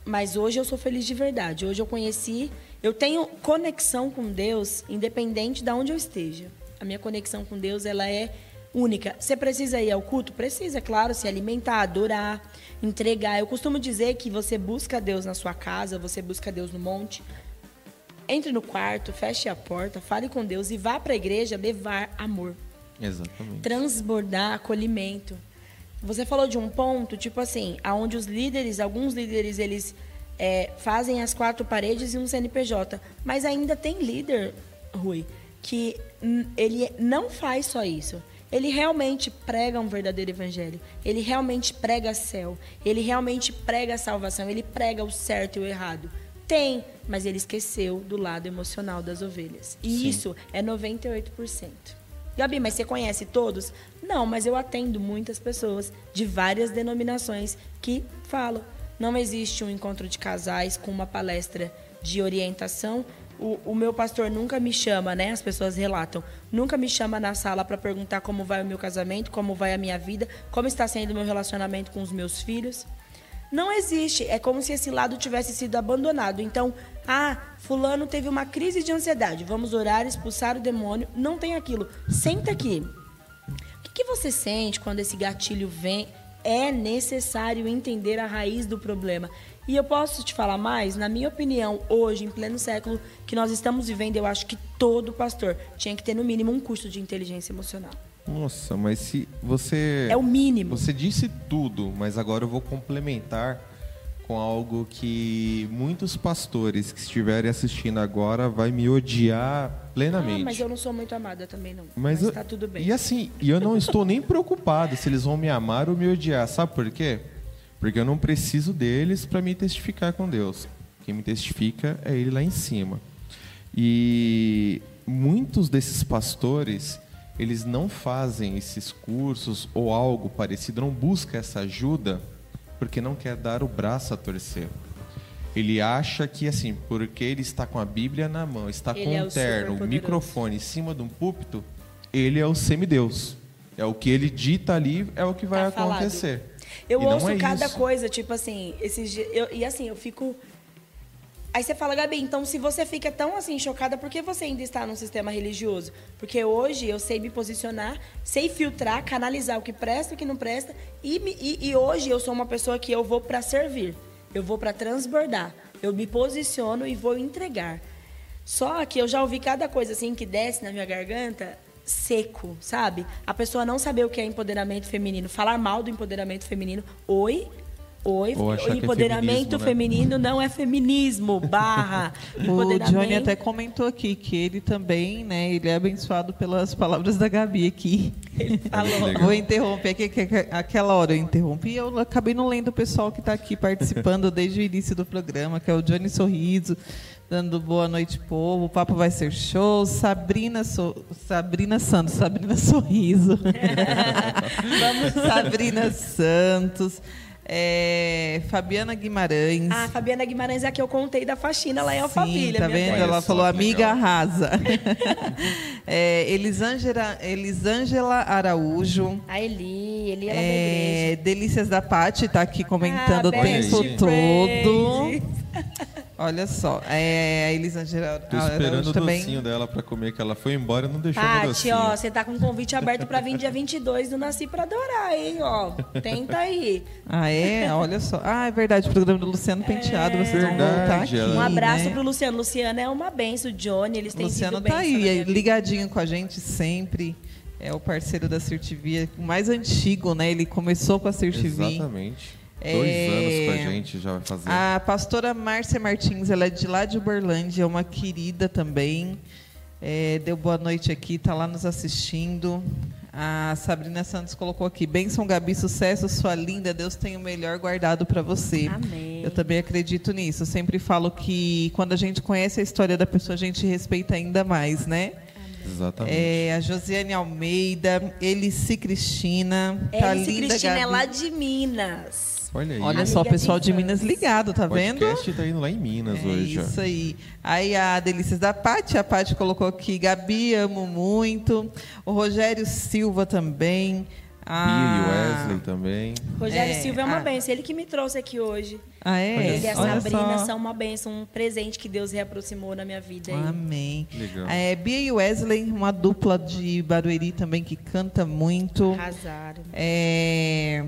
mas hoje eu sou feliz de verdade. Hoje eu conheci, eu tenho conexão com Deus, independente de onde eu esteja. A minha conexão com Deus, ela é única. Você precisa ir ao culto? Precisa, é claro, se alimentar, adorar, entregar. Eu costumo dizer que você busca Deus na sua casa, você busca Deus no monte. Entre no quarto, feche a porta, fale com Deus e vá para a igreja levar amor Exatamente. transbordar acolhimento. Você falou de um ponto, tipo assim, aonde os líderes, alguns líderes, eles é, fazem as quatro paredes e um CNPJ, mas ainda tem líder, Rui, que ele não faz só isso. Ele realmente prega um verdadeiro evangelho. Ele realmente prega céu. Ele realmente prega salvação. Ele prega o certo e o errado. Tem, mas ele esqueceu do lado emocional das ovelhas. E Sim. isso é 98%. Gabi, mas você conhece todos? Não, mas eu atendo muitas pessoas de várias denominações que falam. Não existe um encontro de casais com uma palestra de orientação. O, o meu pastor nunca me chama, né? As pessoas relatam. Nunca me chama na sala para perguntar como vai o meu casamento, como vai a minha vida, como está sendo o meu relacionamento com os meus filhos. Não existe. É como se esse lado tivesse sido abandonado. Então, ah, fulano teve uma crise de ansiedade. Vamos orar, expulsar o demônio. Não tem aquilo. Senta aqui. O que, que você sente quando esse gatilho vem? É necessário entender a raiz do problema. E eu posso te falar mais? Na minha opinião, hoje, em pleno século que nós estamos vivendo, eu acho que todo pastor tinha que ter, no mínimo, um curso de inteligência emocional. Nossa, mas se você É o mínimo. Você disse tudo, mas agora eu vou complementar com algo que muitos pastores que estiverem assistindo agora vai me odiar plenamente. Ah, mas eu não sou muito amada também, não. Mas, Mas, eu- tá tudo bem. E assim, eu não estou nem preocupado se eles vão me amar ou me odiar. Sabe por quê? Porque eu não preciso deles para me testificar com Deus. Quem me testifica é Ele lá em cima. E muitos desses pastores, eles não fazem esses cursos ou algo parecido, não busca essa ajuda porque não quer dar o braço a torcer. Ele acha que assim, porque ele está com a Bíblia na mão, está Ele com é um o terno, superpoderoso. microfone em cima de um púlpito, ele é o semideus. É o que ele dita ali, é o que vai Tá falado. acontecer. Eu E ouço é cada isso. coisa, tipo assim, esses dias, eu- e assim, eu fico. Aí você fala, Gabi, então se você fica tão assim chocada, por que você ainda está num sistema religioso? Porque hoje eu sei me posicionar, sei filtrar, canalizar o que presta o que não presta, e, e- e hoje eu sou uma pessoa que eu vou para servir, eu vou para transbordar, eu me posiciono e vou entregar. Só que eu já ouvi cada coisa assim que desce na minha garganta seco, sabe? A pessoa não saber o que é empoderamento feminino, falar mal do empoderamento feminino. Oi, oi, Ou achar o que é empoderamento né? feminino não é feminismo, barra. O. Johnny até comentou aqui que ele também, né, ele é abençoado pelas palavras da Gabi aqui. Ele falou. Vou interromper aqui, que que- aquela hora eu interrompi e eu acabei não lendo o pessoal que está aqui participando desde o início do programa, que é o Johnny Sorriso, dando boa noite, povo. O papo vai ser show. Sabrina, so, Sabrina Santos, Sabrina Sorriso. Sabrina Santos. É, Fabiana Guimarães. A Fabiana Guimarães é a que eu contei da faxina lá em Sim, Alphaville. tá vendo? Ela falou amiga legal. arrasa. é, Elisângela, Elisângela Araújo. A Eli, Eli ela é da. É, Delícias da Pati tá aqui comentando Ah, o tempo todo. Olha só, é, a Elisângela Tô esperando o também. docinho dela para comer, que ela foi embora e não deixou meu Pati, docinho. ó, você tá com um convite aberto pra vir dia 22 do Nasci pra Adorar, hein, ó. Tenta aí. Ah, é? Olha só. Ah, é verdade, o programa do Luciano Penteado, vocês vão voltar Verdade, aqui. ela- Um abraço né? pro Luciano. Luciano é uma benção. O Johnny, eles têm Luciano sido tá aí, ligadinho com a gente sempre. É o parceiro da Sirtivia, o mais antigo, né? Ele começou com a Sirtivia. Exatamente. É, Dois anos com a gente já vai fazer. A pastora Márcia Martins, ela é de lá de Uberlândia, é uma querida também. É, deu boa noite aqui, está lá nos assistindo. A Sabrina Santos colocou aqui: Benção, Gabi, sucesso, sua linda. Deus tem o melhor guardado para você. Amém. Eu também acredito nisso. Eu sempre falo que quando a gente conhece a história da pessoa, a gente respeita ainda mais, né? Exatamente. É, a Josiane Almeida, Elice Cristina. tá Alice linda, Cristina é Gabi. lá de Minas. Olha aí. Olha só, o de pessoal de. Minas ligado, tá o vendo? podcast tá indo lá em Minas É hoje. ó. isso aí. Aí a Delícias da Pati, a Pati colocou aqui, Gabi, amo muito. O Rogério Silva também. Bia A... e Wesley também. Rogério É, Silva é uma ah. benção. Ele que me trouxe aqui hoje. Ah, é? Ele e a Olha Sabrina só. são uma benção, um presente que Deus reaproximou na minha vida. aí. Amém. Legal. É, Bia e Wesley, uma dupla de Barueri também que canta muito. Arrasaram. É...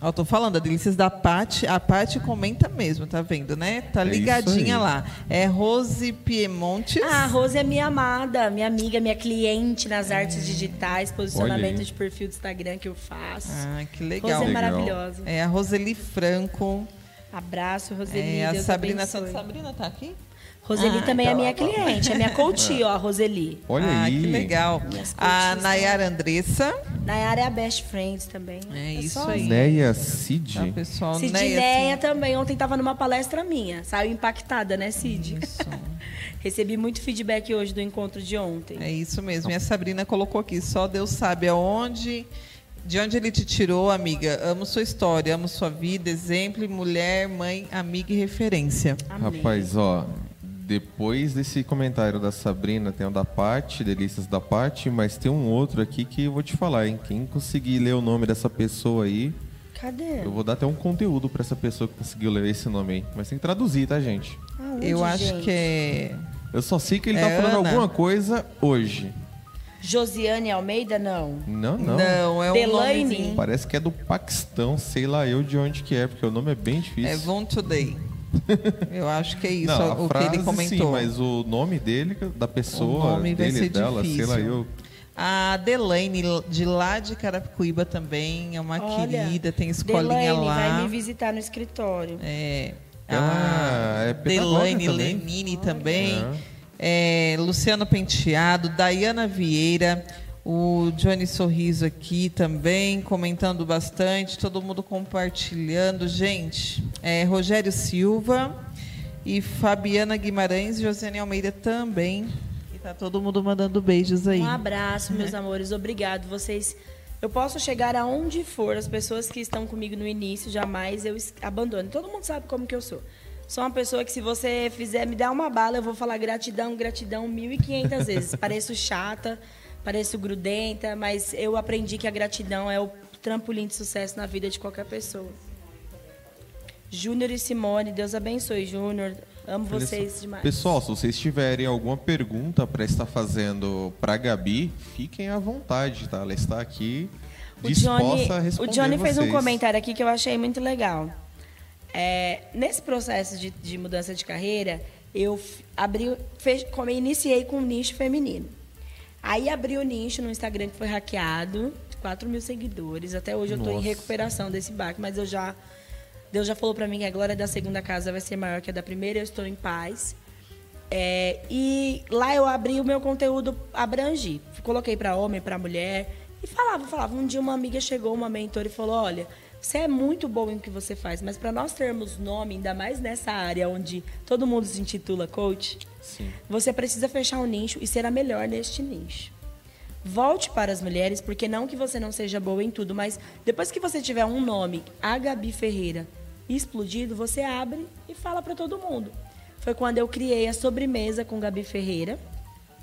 Ó, tô falando, a Delícias da Pati. A Pati comenta mesmo, tá vendo, né? Tá É ligadinha aí. lá. É Rose Piemontes. Ah, a Rose é minha amada, minha amiga, minha cliente nas artes digitais, posicionamento de perfil do Instagram que eu faço. Ah, que Rose legal. é Legal. maravilhosa. É a Roseli Franco. Abraço, Roseli. É, a Deus Sabrina abençoe. Santos. Sabrina tá aqui? Roseli Ah, também é então minha tá cliente, é minha coach, ó, a Roseli. Olha ah, aí. que legal. Minhas A Nayara Andressa. Nayara é a best friends também. É isso só aí. as- Neia Cid. Tá, pessoal? Sidneia Neia, também. Ontem tava numa palestra minha. Saiu impactada, né, Cid? Isso. Recebi muito feedback hoje do encontro de ontem. É isso mesmo. E a Sabrina colocou aqui, só Deus sabe aonde, de onde ele te tirou, amiga. Amo sua história, amo sua vida, exemplo, mulher, mãe, amiga e referência. Amém. Rapaz, ó, depois desse comentário da Sabrina, tem o da Pati, Delícias da Pati, mas tem um outro aqui que eu vou te falar, hein? Quem conseguir ler o nome dessa pessoa aí, Cadê? eu vou dar até um conteúdo pra essa pessoa que conseguiu ler esse nome aí. Mas tem que traduzir, tá, gente? Aonde, Eu acho gente? que é. Eu só sei que ele É tá falando Ana. alguma coisa hoje. Josiane Almeida, não. Não, não. Não, é um Delaine. nomezinho. Parece que é do Paquistão, sei lá eu de onde que é, porque o nome é bem difícil. É Von Today. Eu acho que é isso não, a o frase, que ele comentou. sim, mas o nome dele, da pessoa, O nome vai dele, ser dela, sei lá difícil. eu. A Adelaine, de lá de Carapicuíba também, é uma Olha, querida, tem escolinha Delaine lá. vai me visitar no escritório. É, Ela a é pedagoga Delaine também. Lenine também. É, Luciano Penteado, Dayana Vieira, o Johnny Sorriso aqui também, comentando bastante, todo mundo compartilhando. Gente, é, Rogério Silva e Fabiana Guimarães, Josiane Almeida também. E tá todo mundo mandando beijos aí. Um abraço, meus amores. Obrigado. Vocês. Eu posso chegar aonde for. As pessoas que estão comigo no início, jamais eu abandono. Todo mundo sabe como que eu sou. Sou uma pessoa que, se você fizer me dar uma bala, eu vou falar gratidão, gratidão 1.500 vezes. Pareço chata, pareço grudenta, mas eu aprendi que a gratidão é o trampolim de sucesso na vida de qualquer pessoa. Júnior e Simone, Deus abençoe, Júnior. Amo vocês só. demais. Pessoal, se vocês tiverem alguma pergunta para estar fazendo para Gabi, fiquem à vontade, tá? Ela está aqui O disposta Johnny, a responder o Johnny fez um comentário aqui que eu achei muito legal. É, nesse processo de, de mudança de carreira, eu abri, fech, como iniciei com um nicho feminino. Aí abri o nicho no Instagram que foi hackeado, 4 mil seguidores. Até hoje eu estou em recuperação desse baque, mas eu já Deus já falou para mim que a glória da segunda casa vai ser maior que a da primeira. Eu estou em paz. É, e lá eu abri o meu conteúdo, abrangi. Coloquei para homem, para mulher. E falava, falava. Um dia uma amiga chegou, uma mentora, e falou: Olha, você é muito bom em o que você faz, mas para nós termos nome, ainda mais nessa área onde todo mundo se intitula coach, Sim. você precisa fechar um nicho e ser a melhor neste nicho. Volte para as mulheres, porque não que você não seja boa em tudo, mas depois que você tiver um nome, a Gabi Ferreira, explodido, você abre e fala para todo mundo. Foi quando eu criei a sobremesa com Gabi Ferreira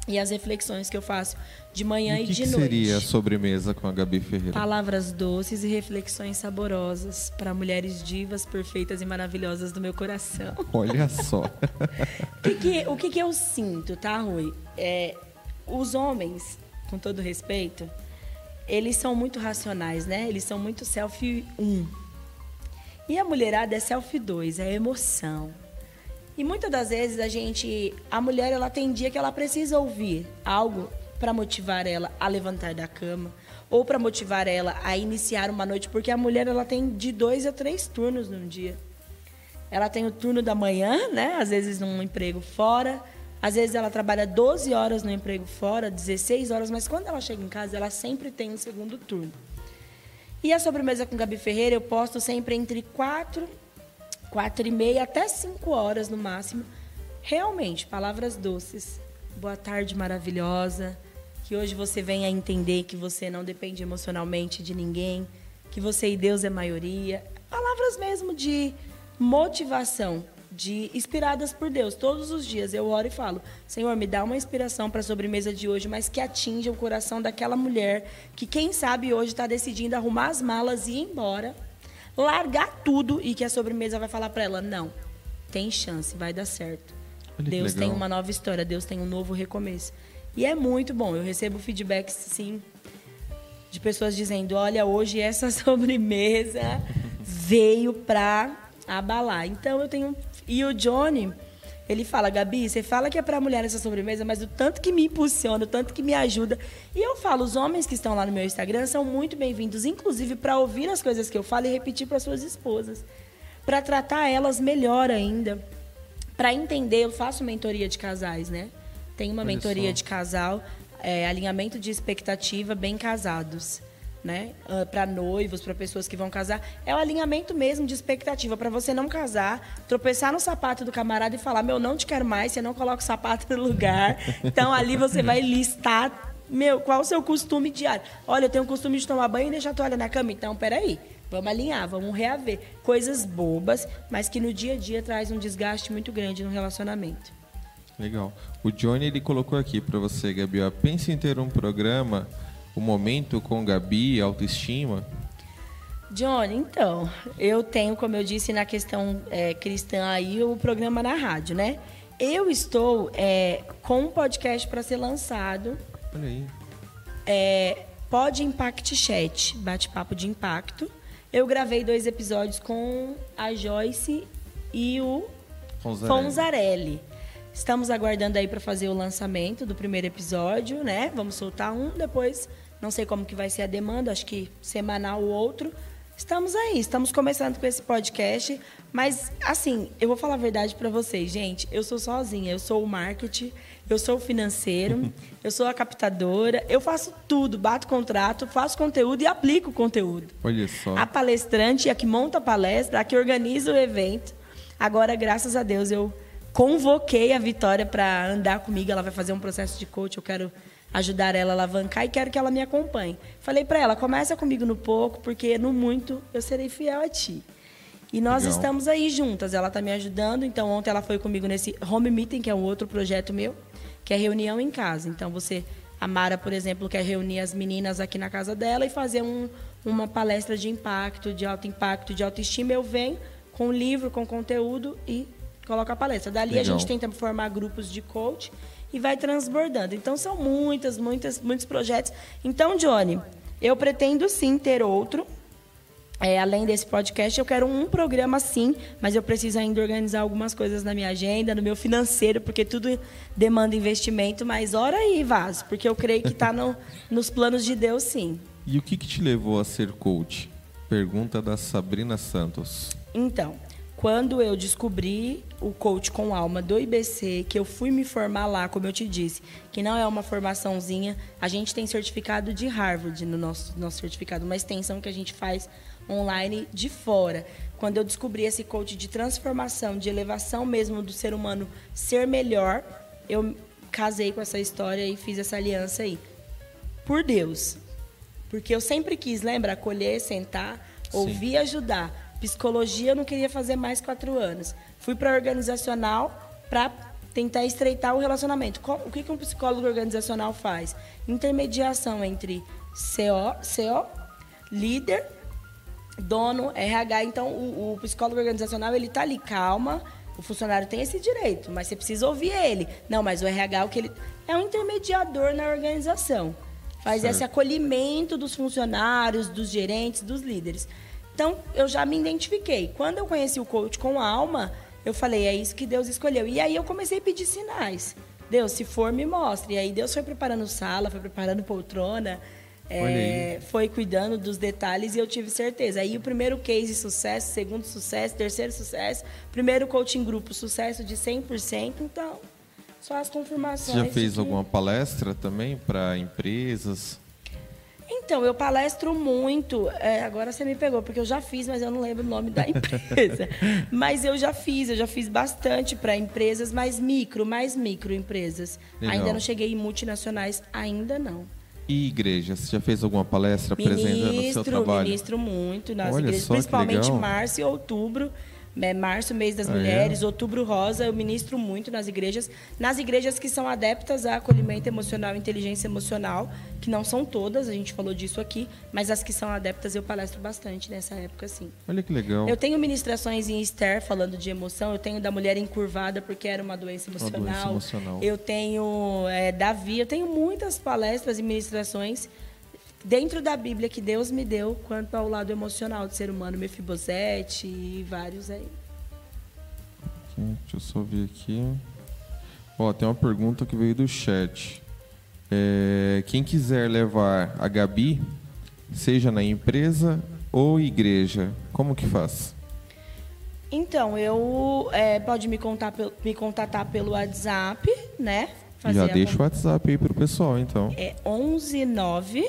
e as reflexões que eu faço de manhã E e, de que noite. seria a sobremesa com a Gabi Ferreira? Palavras doces e reflexões saborosas para mulheres divas, perfeitas e maravilhosas do meu coração. Olha só. O que, que- o que, que eu sinto, tá, Rui? É, os homens, com todo respeito, eles são muito racionais, né? Eles são muito selfie 1. E a mulherada é selfie 2, é emoção. E muitas das vezes a gente, a mulher, ela tem dia que ela precisa ouvir algo para motivar ela a levantar da cama ou para motivar ela a iniciar uma noite, porque a mulher ela tem de dois a três turnos num dia. Ela tem o turno da manhã, né? Às vezes num emprego fora. Às vezes ela trabalha 12 horas no emprego fora, 16 horas, mas quando ela chega em casa, ela sempre tem um segundo turno. E a sobremesa com Gabi Ferreira eu posto sempre entre 4, 4 e meia até 5 horas no máximo. Realmente, palavras doces. Boa tarde maravilhosa. Que hoje você venha entender que você não depende emocionalmente de ninguém, que você e Deus é maioria. Palavras mesmo de motivação, de inspiradas por Deus. Todos os dias eu oro e falo: Senhor, me dá uma inspiração para a sobremesa de hoje, mas que atinja o coração daquela mulher que, quem sabe, hoje está decidindo arrumar as malas e ir embora, largar tudo e que a sobremesa vai falar para ela: não, tem chance, vai dar certo. Olha Deus tem uma nova história, Deus tem um novo recomeço. E é muito bom, eu recebo feedbacks, sim, de pessoas dizendo: olha, hoje essa sobremesa veio pra abalar. Então eu tenho. E o Johnny, ele fala: Gabi, você fala que é pra mulher essa sobremesa, mas o tanto que me impulsiona, o tanto que me ajuda. E eu falo: os homens que estão lá no meu Instagram são muito bem-vindos, inclusive para ouvir as coisas que eu falo e repetir para suas esposas, para tratar elas melhor ainda. Para entender, eu faço mentoria de casais, né? Tem uma Olha mentoria só. de casal, é, alinhamento de expectativa bem casados, né? para noivos, para pessoas que vão casar, é o alinhamento mesmo de expectativa para você não casar, tropeçar no sapato do camarada e falar meu não te quero mais, você não coloca o sapato no lugar. Então ali você vai listar meu qual o seu costume diário. Olha, eu tenho o costume de tomar banho e deixar a toalha na cama, então peraí. Vamos alinhar, vamos reaver. Coisas bobas, mas que no dia a dia traz um desgaste muito grande no relacionamento. Legal. O Johnny ele colocou aqui para você, Gabi. Ó, pense em ter um programa, o momento com Gabi, autoestima. Johnny, então, eu tenho, como eu disse, na questão é, cristã aí, o programa na rádio, né? Eu estou é, com um podcast para ser lançado, Olha aí. é, Pod Impact Chat, bate-papo de impacto. Eu gravei dois episódios com a Joyce e o Fonzarelli. Fonzarelli. Estamos aguardando aí para fazer o lançamento do primeiro episódio, né? Vamos soltar um, depois não sei como que vai ser a demanda, acho que semanal ou outro. Estamos aí, estamos começando com esse podcast, mas assim, eu vou falar a verdade para vocês, gente, eu sou sozinha, eu sou o marketing, eu sou o financeiro, eu sou a captadora, eu faço tudo, bato contrato, faço conteúdo e aplico conteúdo. Olha só. A palestrante, a que monta a palestra, a que organiza o evento. Agora, graças a Deus, eu convoquei a Vitória para andar comigo, ela vai fazer um processo de coach, eu quero ajudar ela a alavancar e quero que ela me acompanhe. Falei para ela, começa comigo no pouco, porque no muito eu serei fiel a ti. E nós Legal. estamos aí juntas, ela está me ajudando. Então, ontem ela foi comigo nesse Home Meeting, que é um outro projeto meu, que é reunião em casa. Então, você, a Mara, por exemplo, quer reunir as meninas aqui na casa dela e fazer um, uma palestra de impacto, de alto impacto, de autoestima. Eu venho com livro, com conteúdo e coloco a palestra. Dali a Legal. gente tenta formar grupos de coach e vai transbordando. Então são muitas, muitas, muitos projetos. Então, Johnny, eu pretendo sim ter outro. É, além desse podcast, eu quero um programa sim, mas eu preciso ainda organizar algumas coisas na minha agenda, no meu financeiro, porque tudo demanda investimento. Mas ora aí, Vaz, porque eu creio que está no, nos planos de Deus sim. E o que, que te levou a ser coach? Pergunta da Sabrina Santos. Então, quando eu descobri o coach com alma do IBC, que eu fui me formar lá, como eu te disse, que não é uma formaçãozinha, a gente tem certificado de Harvard no nosso, nosso certificado, uma extensão que a gente faz online de fora. Quando eu descobri esse coach de transformação, de elevação mesmo do ser humano ser melhor, eu casei com essa história e fiz essa aliança aí. Por Deus. Porque eu sempre quis, lembra, acolher, sentar, ouvir e ajudar. Psicologia eu não queria fazer mais quatro anos. Fui para organizacional para tentar estreitar o relacionamento. O que, que um psicólogo organizacional faz? Intermediação entre CO, CO líder, dono, RH. Então, o, o psicólogo organizacional, ele tá ali, calma, o funcionário tem esse direito, mas você precisa ouvir ele. Não, mas o RH, o que ele... É um intermediador na organização. Faz Certo. esse acolhimento dos funcionários, dos gerentes, dos líderes. Então, eu já me identifiquei. Quando eu conheci o coach com alma, eu falei, é isso que Deus escolheu. E aí eu comecei a pedir sinais. Deus, se for, me mostre. E aí Deus foi preparando sala, foi preparando poltrona, é, foi cuidando dos detalhes e eu tive certeza. Aí o primeiro case sucesso, segundo sucesso, terceiro sucesso, primeiro coaching grupo sucesso de 100%. Então, só as Você confirmações. já de fez que- alguma palestra também para empresas? Então, eu palestro muito. é, agora você me pegou, porque eu já fiz, mas eu não lembro o nome da empresa. mas eu já fiz, eu já fiz bastante para empresas mais micro, mais microempresas. Legal. Ainda não cheguei em multinacionais, ainda não. E igreja? Você já fez alguma palestra apresentando o seu trabalho? ministro muito nas Olha igrejas, principalmente março e outubro. Né, março, mês das Ah, é? mulheres, outubro rosa, eu ministro muito nas igrejas. Nas igrejas que são adeptas a acolhimento emocional inteligência emocional, que não são todas, a gente falou disso aqui, mas as que são adeptas eu palestro bastante nessa época, sim. Olha que legal. Eu tenho ministrações em Esther falando de emoção, eu tenho da mulher encurvada porque era uma doença Uma emocional. doença emocional. Eu tenho é, Davi, eu tenho muitas palestras e ministrações dentro da Bíblia que Deus me deu quanto ao lado emocional do ser humano, Mefibosete e vários aí. Aqui, deixa eu só ver aqui. Ó, tem uma pergunta que veio do chat. É, quem quiser levar a Gabi, seja na empresa ou igreja, como que faz? Então, eu é, pode me, contar, me contatar pelo WhatsApp, né? Já a deixa o con- WhatsApp aí pro pessoal, então. É 119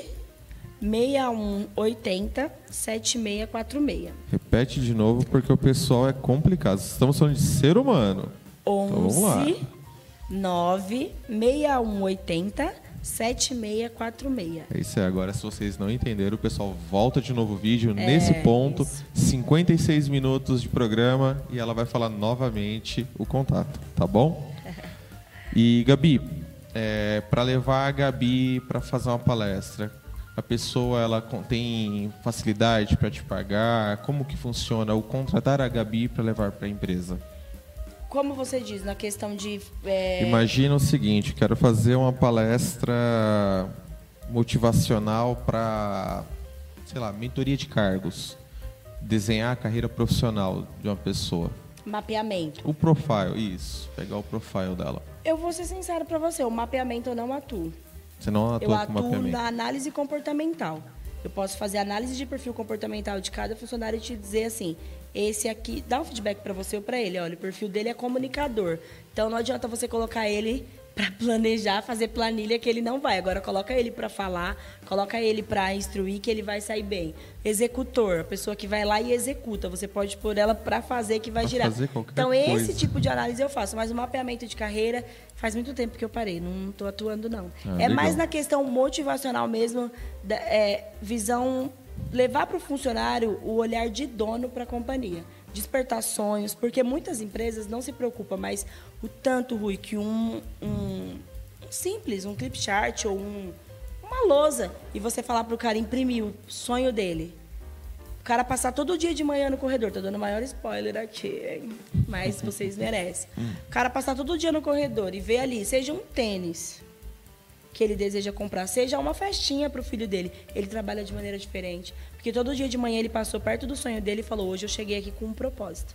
6180 7646. Repete de novo porque o pessoal é complicado. Estamos falando de ser humano. Então, vamos lá. 11 9 6180 7646. É isso aí. Agora, se vocês não entenderam, o pessoal volta de novo o vídeo É, nesse ponto. isso. 56 minutos de programa e ela vai falar novamente o contato, tá bom? E, Gabi, para levar a Gabi para fazer uma palestra, a pessoa ela tem facilidade para te pagar? Como que funciona o contratar a Gabi para levar para a empresa? Como você diz, na questão de. é, Imagina o seguinte, quero fazer uma palestra motivacional para, sei lá, mentoria de cargos, desenhar a carreira profissional de uma pessoa. Mapeamento. O profile, isso. Pegar o profile dela. Eu vou ser sincero pra você, o mapeamento eu não atuo. Você não Eu atua com atuo mapeamento. na análise comportamental. Eu posso fazer análise de perfil comportamental de cada funcionário e te dizer assim: esse aqui, dá um feedback para você ou para ele. Olha, o perfil dele é comunicador. Então não adianta você colocar ele para planejar, fazer planilha que ele não vai. Agora coloca ele para falar, coloca ele para instruir que ele vai sair bem. Executor, a pessoa que vai lá e executa. Você pode pôr ela para fazer que vai Pra girar. fazer qualquer então coisa. esse tipo de análise eu faço, mas o mapeamento de carreira faz muito tempo que eu parei, não estou atuando não. Ah, é legal. mais na questão motivacional mesmo, da, é, visão levar para o funcionário o olhar de dono para a companhia, despertar sonhos, porque muitas empresas não se preocupam, mas o tanto Rui que um, um, um simples, um clip chart ou um, uma lousa e você falar para o cara imprimir o sonho dele. O cara passar todo dia de manhã no corredor, tô dando maior spoiler aqui, hein? mas vocês merecem. O cara passar todo dia no corredor e ver ali, seja um tênis que ele deseja comprar, seja uma festinha para o filho dele, ele trabalha de maneira diferente. Porque todo dia de manhã ele passou perto do sonho dele e falou: Hoje eu cheguei aqui com um propósito.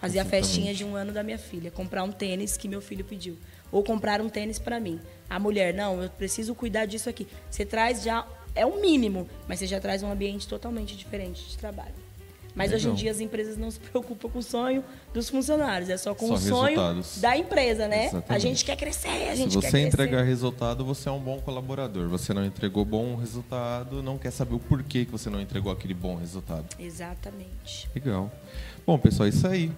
Fazer a festinha de um ano da minha filha, comprar um tênis que meu filho pediu. Ou comprar um tênis para mim. A mulher, não, eu preciso cuidar disso aqui. Você traz já, é o mínimo, mas você já traz um ambiente totalmente diferente de trabalho. Mas hoje em Legal. dia as empresas não se preocupam com o sonho dos funcionários, é só com Só o sonho resultados. da empresa, né? A Exatamente. gente quer crescer, a Se gente quer você crescer. entregar resultado, você é um bom colaborador. Você não entregou bom resultado, não quer saber o porquê que você não entregou aquele bom resultado. Exatamente. Legal. Bom, pessoal, é isso aí.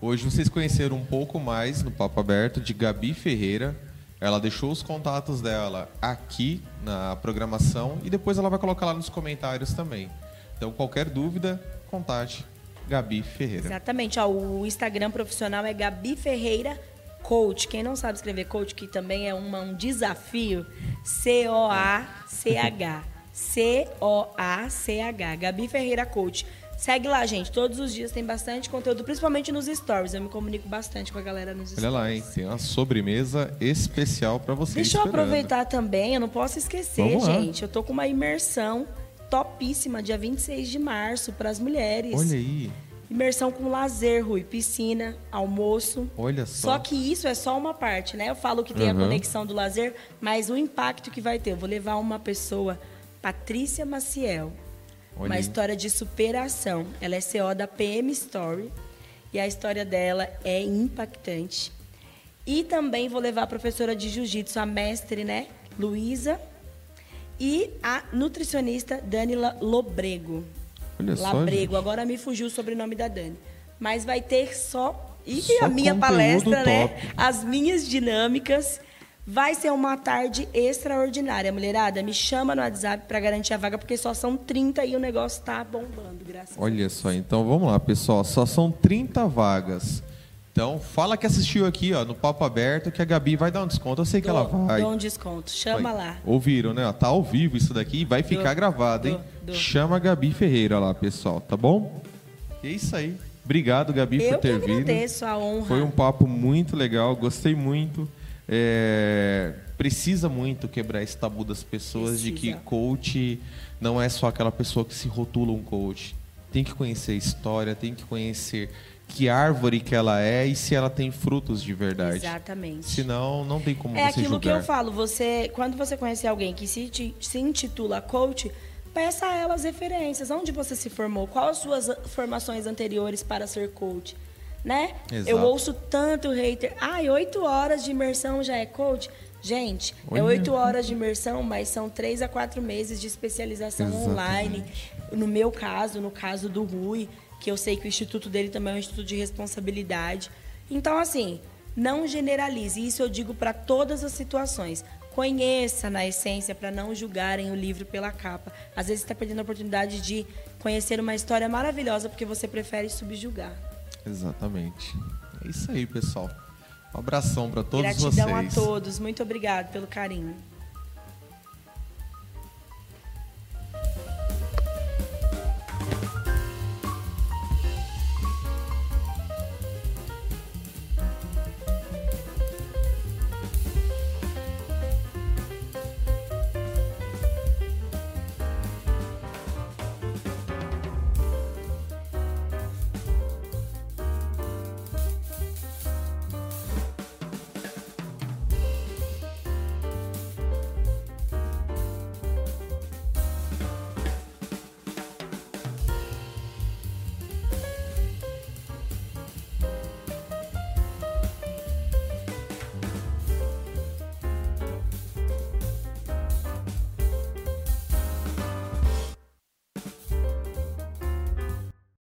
Hoje vocês conheceram um pouco mais no Papo Aberto de Gabi Ferreira. Ela deixou os contatos dela aqui na programação e depois ela vai colocar lá nos comentários também. Então, qualquer dúvida, contate Gabi Ferreira. Exatamente. Ó, o Instagram profissional é Gabi Ferreira Coach. Quem não sabe escrever coach, que também é uma- um desafio, C-O-A-C-H. C-O-A-C-H. Gabi Ferreira Coach. Segue lá, gente. Todos os dias tem bastante conteúdo, principalmente nos stories. Eu me comunico bastante com a galera nos stories. Olha lá, hein? Tem uma sobremesa especial para vocês. Deixa eu esperando. aproveitar também, eu não posso esquecer, gente. Eu tô com uma imersão topíssima, dia 26 de março, para as mulheres. Olha aí. Imersão com lazer, Rui. Piscina, almoço. Olha só. Só que isso é só uma parte, né? Eu falo que tem Uhum. a conexão do lazer, mas o impacto que vai ter. Eu vou levar uma pessoa, Patrícia Maciel. Olha uma história de superação. Ela é CO da PM Story. E a história dela é impactante. E também vou levar a professora de jiu-jitsu, a mestre, né? Luísa. E a nutricionista Dani Lobrego. Olha só, Labrego. gente. Agora me fugiu o sobrenome da Dani. Mas vai ter só. E Só a minha palestra, né? top. As minhas dinâmicas. Vai ser uma tarde extraordinária, mulherada. Me chama no WhatsApp para garantir a vaga, porque só são 30 e o negócio tá bombando, graças a Olha só, então vamos lá, pessoal. Só são 30 vagas. Então, fala que assistiu aqui, ó, no Papo Aberto, que a Gabi vai dar um desconto. Eu sei que ela Dou- vai. Dou um desconto. Chama Vai. lá. Ouviram, né? Tá ao vivo isso daqui, vai ficar gravado, hein? dou, dou. Chama a Gabi Ferreira lá, pessoal, tá bom? E é isso aí. Obrigado, Gabi, Eu por ter vindo. agradeço a honra. Foi um papo muito legal, gostei muito. É, precisa muito quebrar esse tabu das pessoas de que Precisa. coach não é só aquela pessoa que se rotula um coach. Tem que conhecer a história, tem que conhecer que árvore que ela é e se ela tem frutos de verdade. Exatamente. Senão, não tem como É você aquilo que julgar. eu falo, você, quando você conhecer alguém que se, se intitula coach, peça a ela as referências. Onde você se formou? Quais as suas formações anteriores para ser coach? Né? Exato. Eu ouço tanto hater. Ai, oito horas de imersão já é coach? Gente, é Olha. oito horas de imersão, mas são três a quatro meses de especialização Exatamente. online. No meu caso, no caso do Rui, que eu sei que o instituto dele também é um instituto de responsabilidade. Então, assim, não generalize. Isso eu digo para todas as situações. Conheça na essência para não julgarem o livro pela capa. Às vezes está perdendo a oportunidade de conhecer uma história maravilhosa porque você prefere subjugar. Exatamente. É isso aí, pessoal. Um abração para todos Gratidão vocês. a todos. Muito obrigado pelo carinho.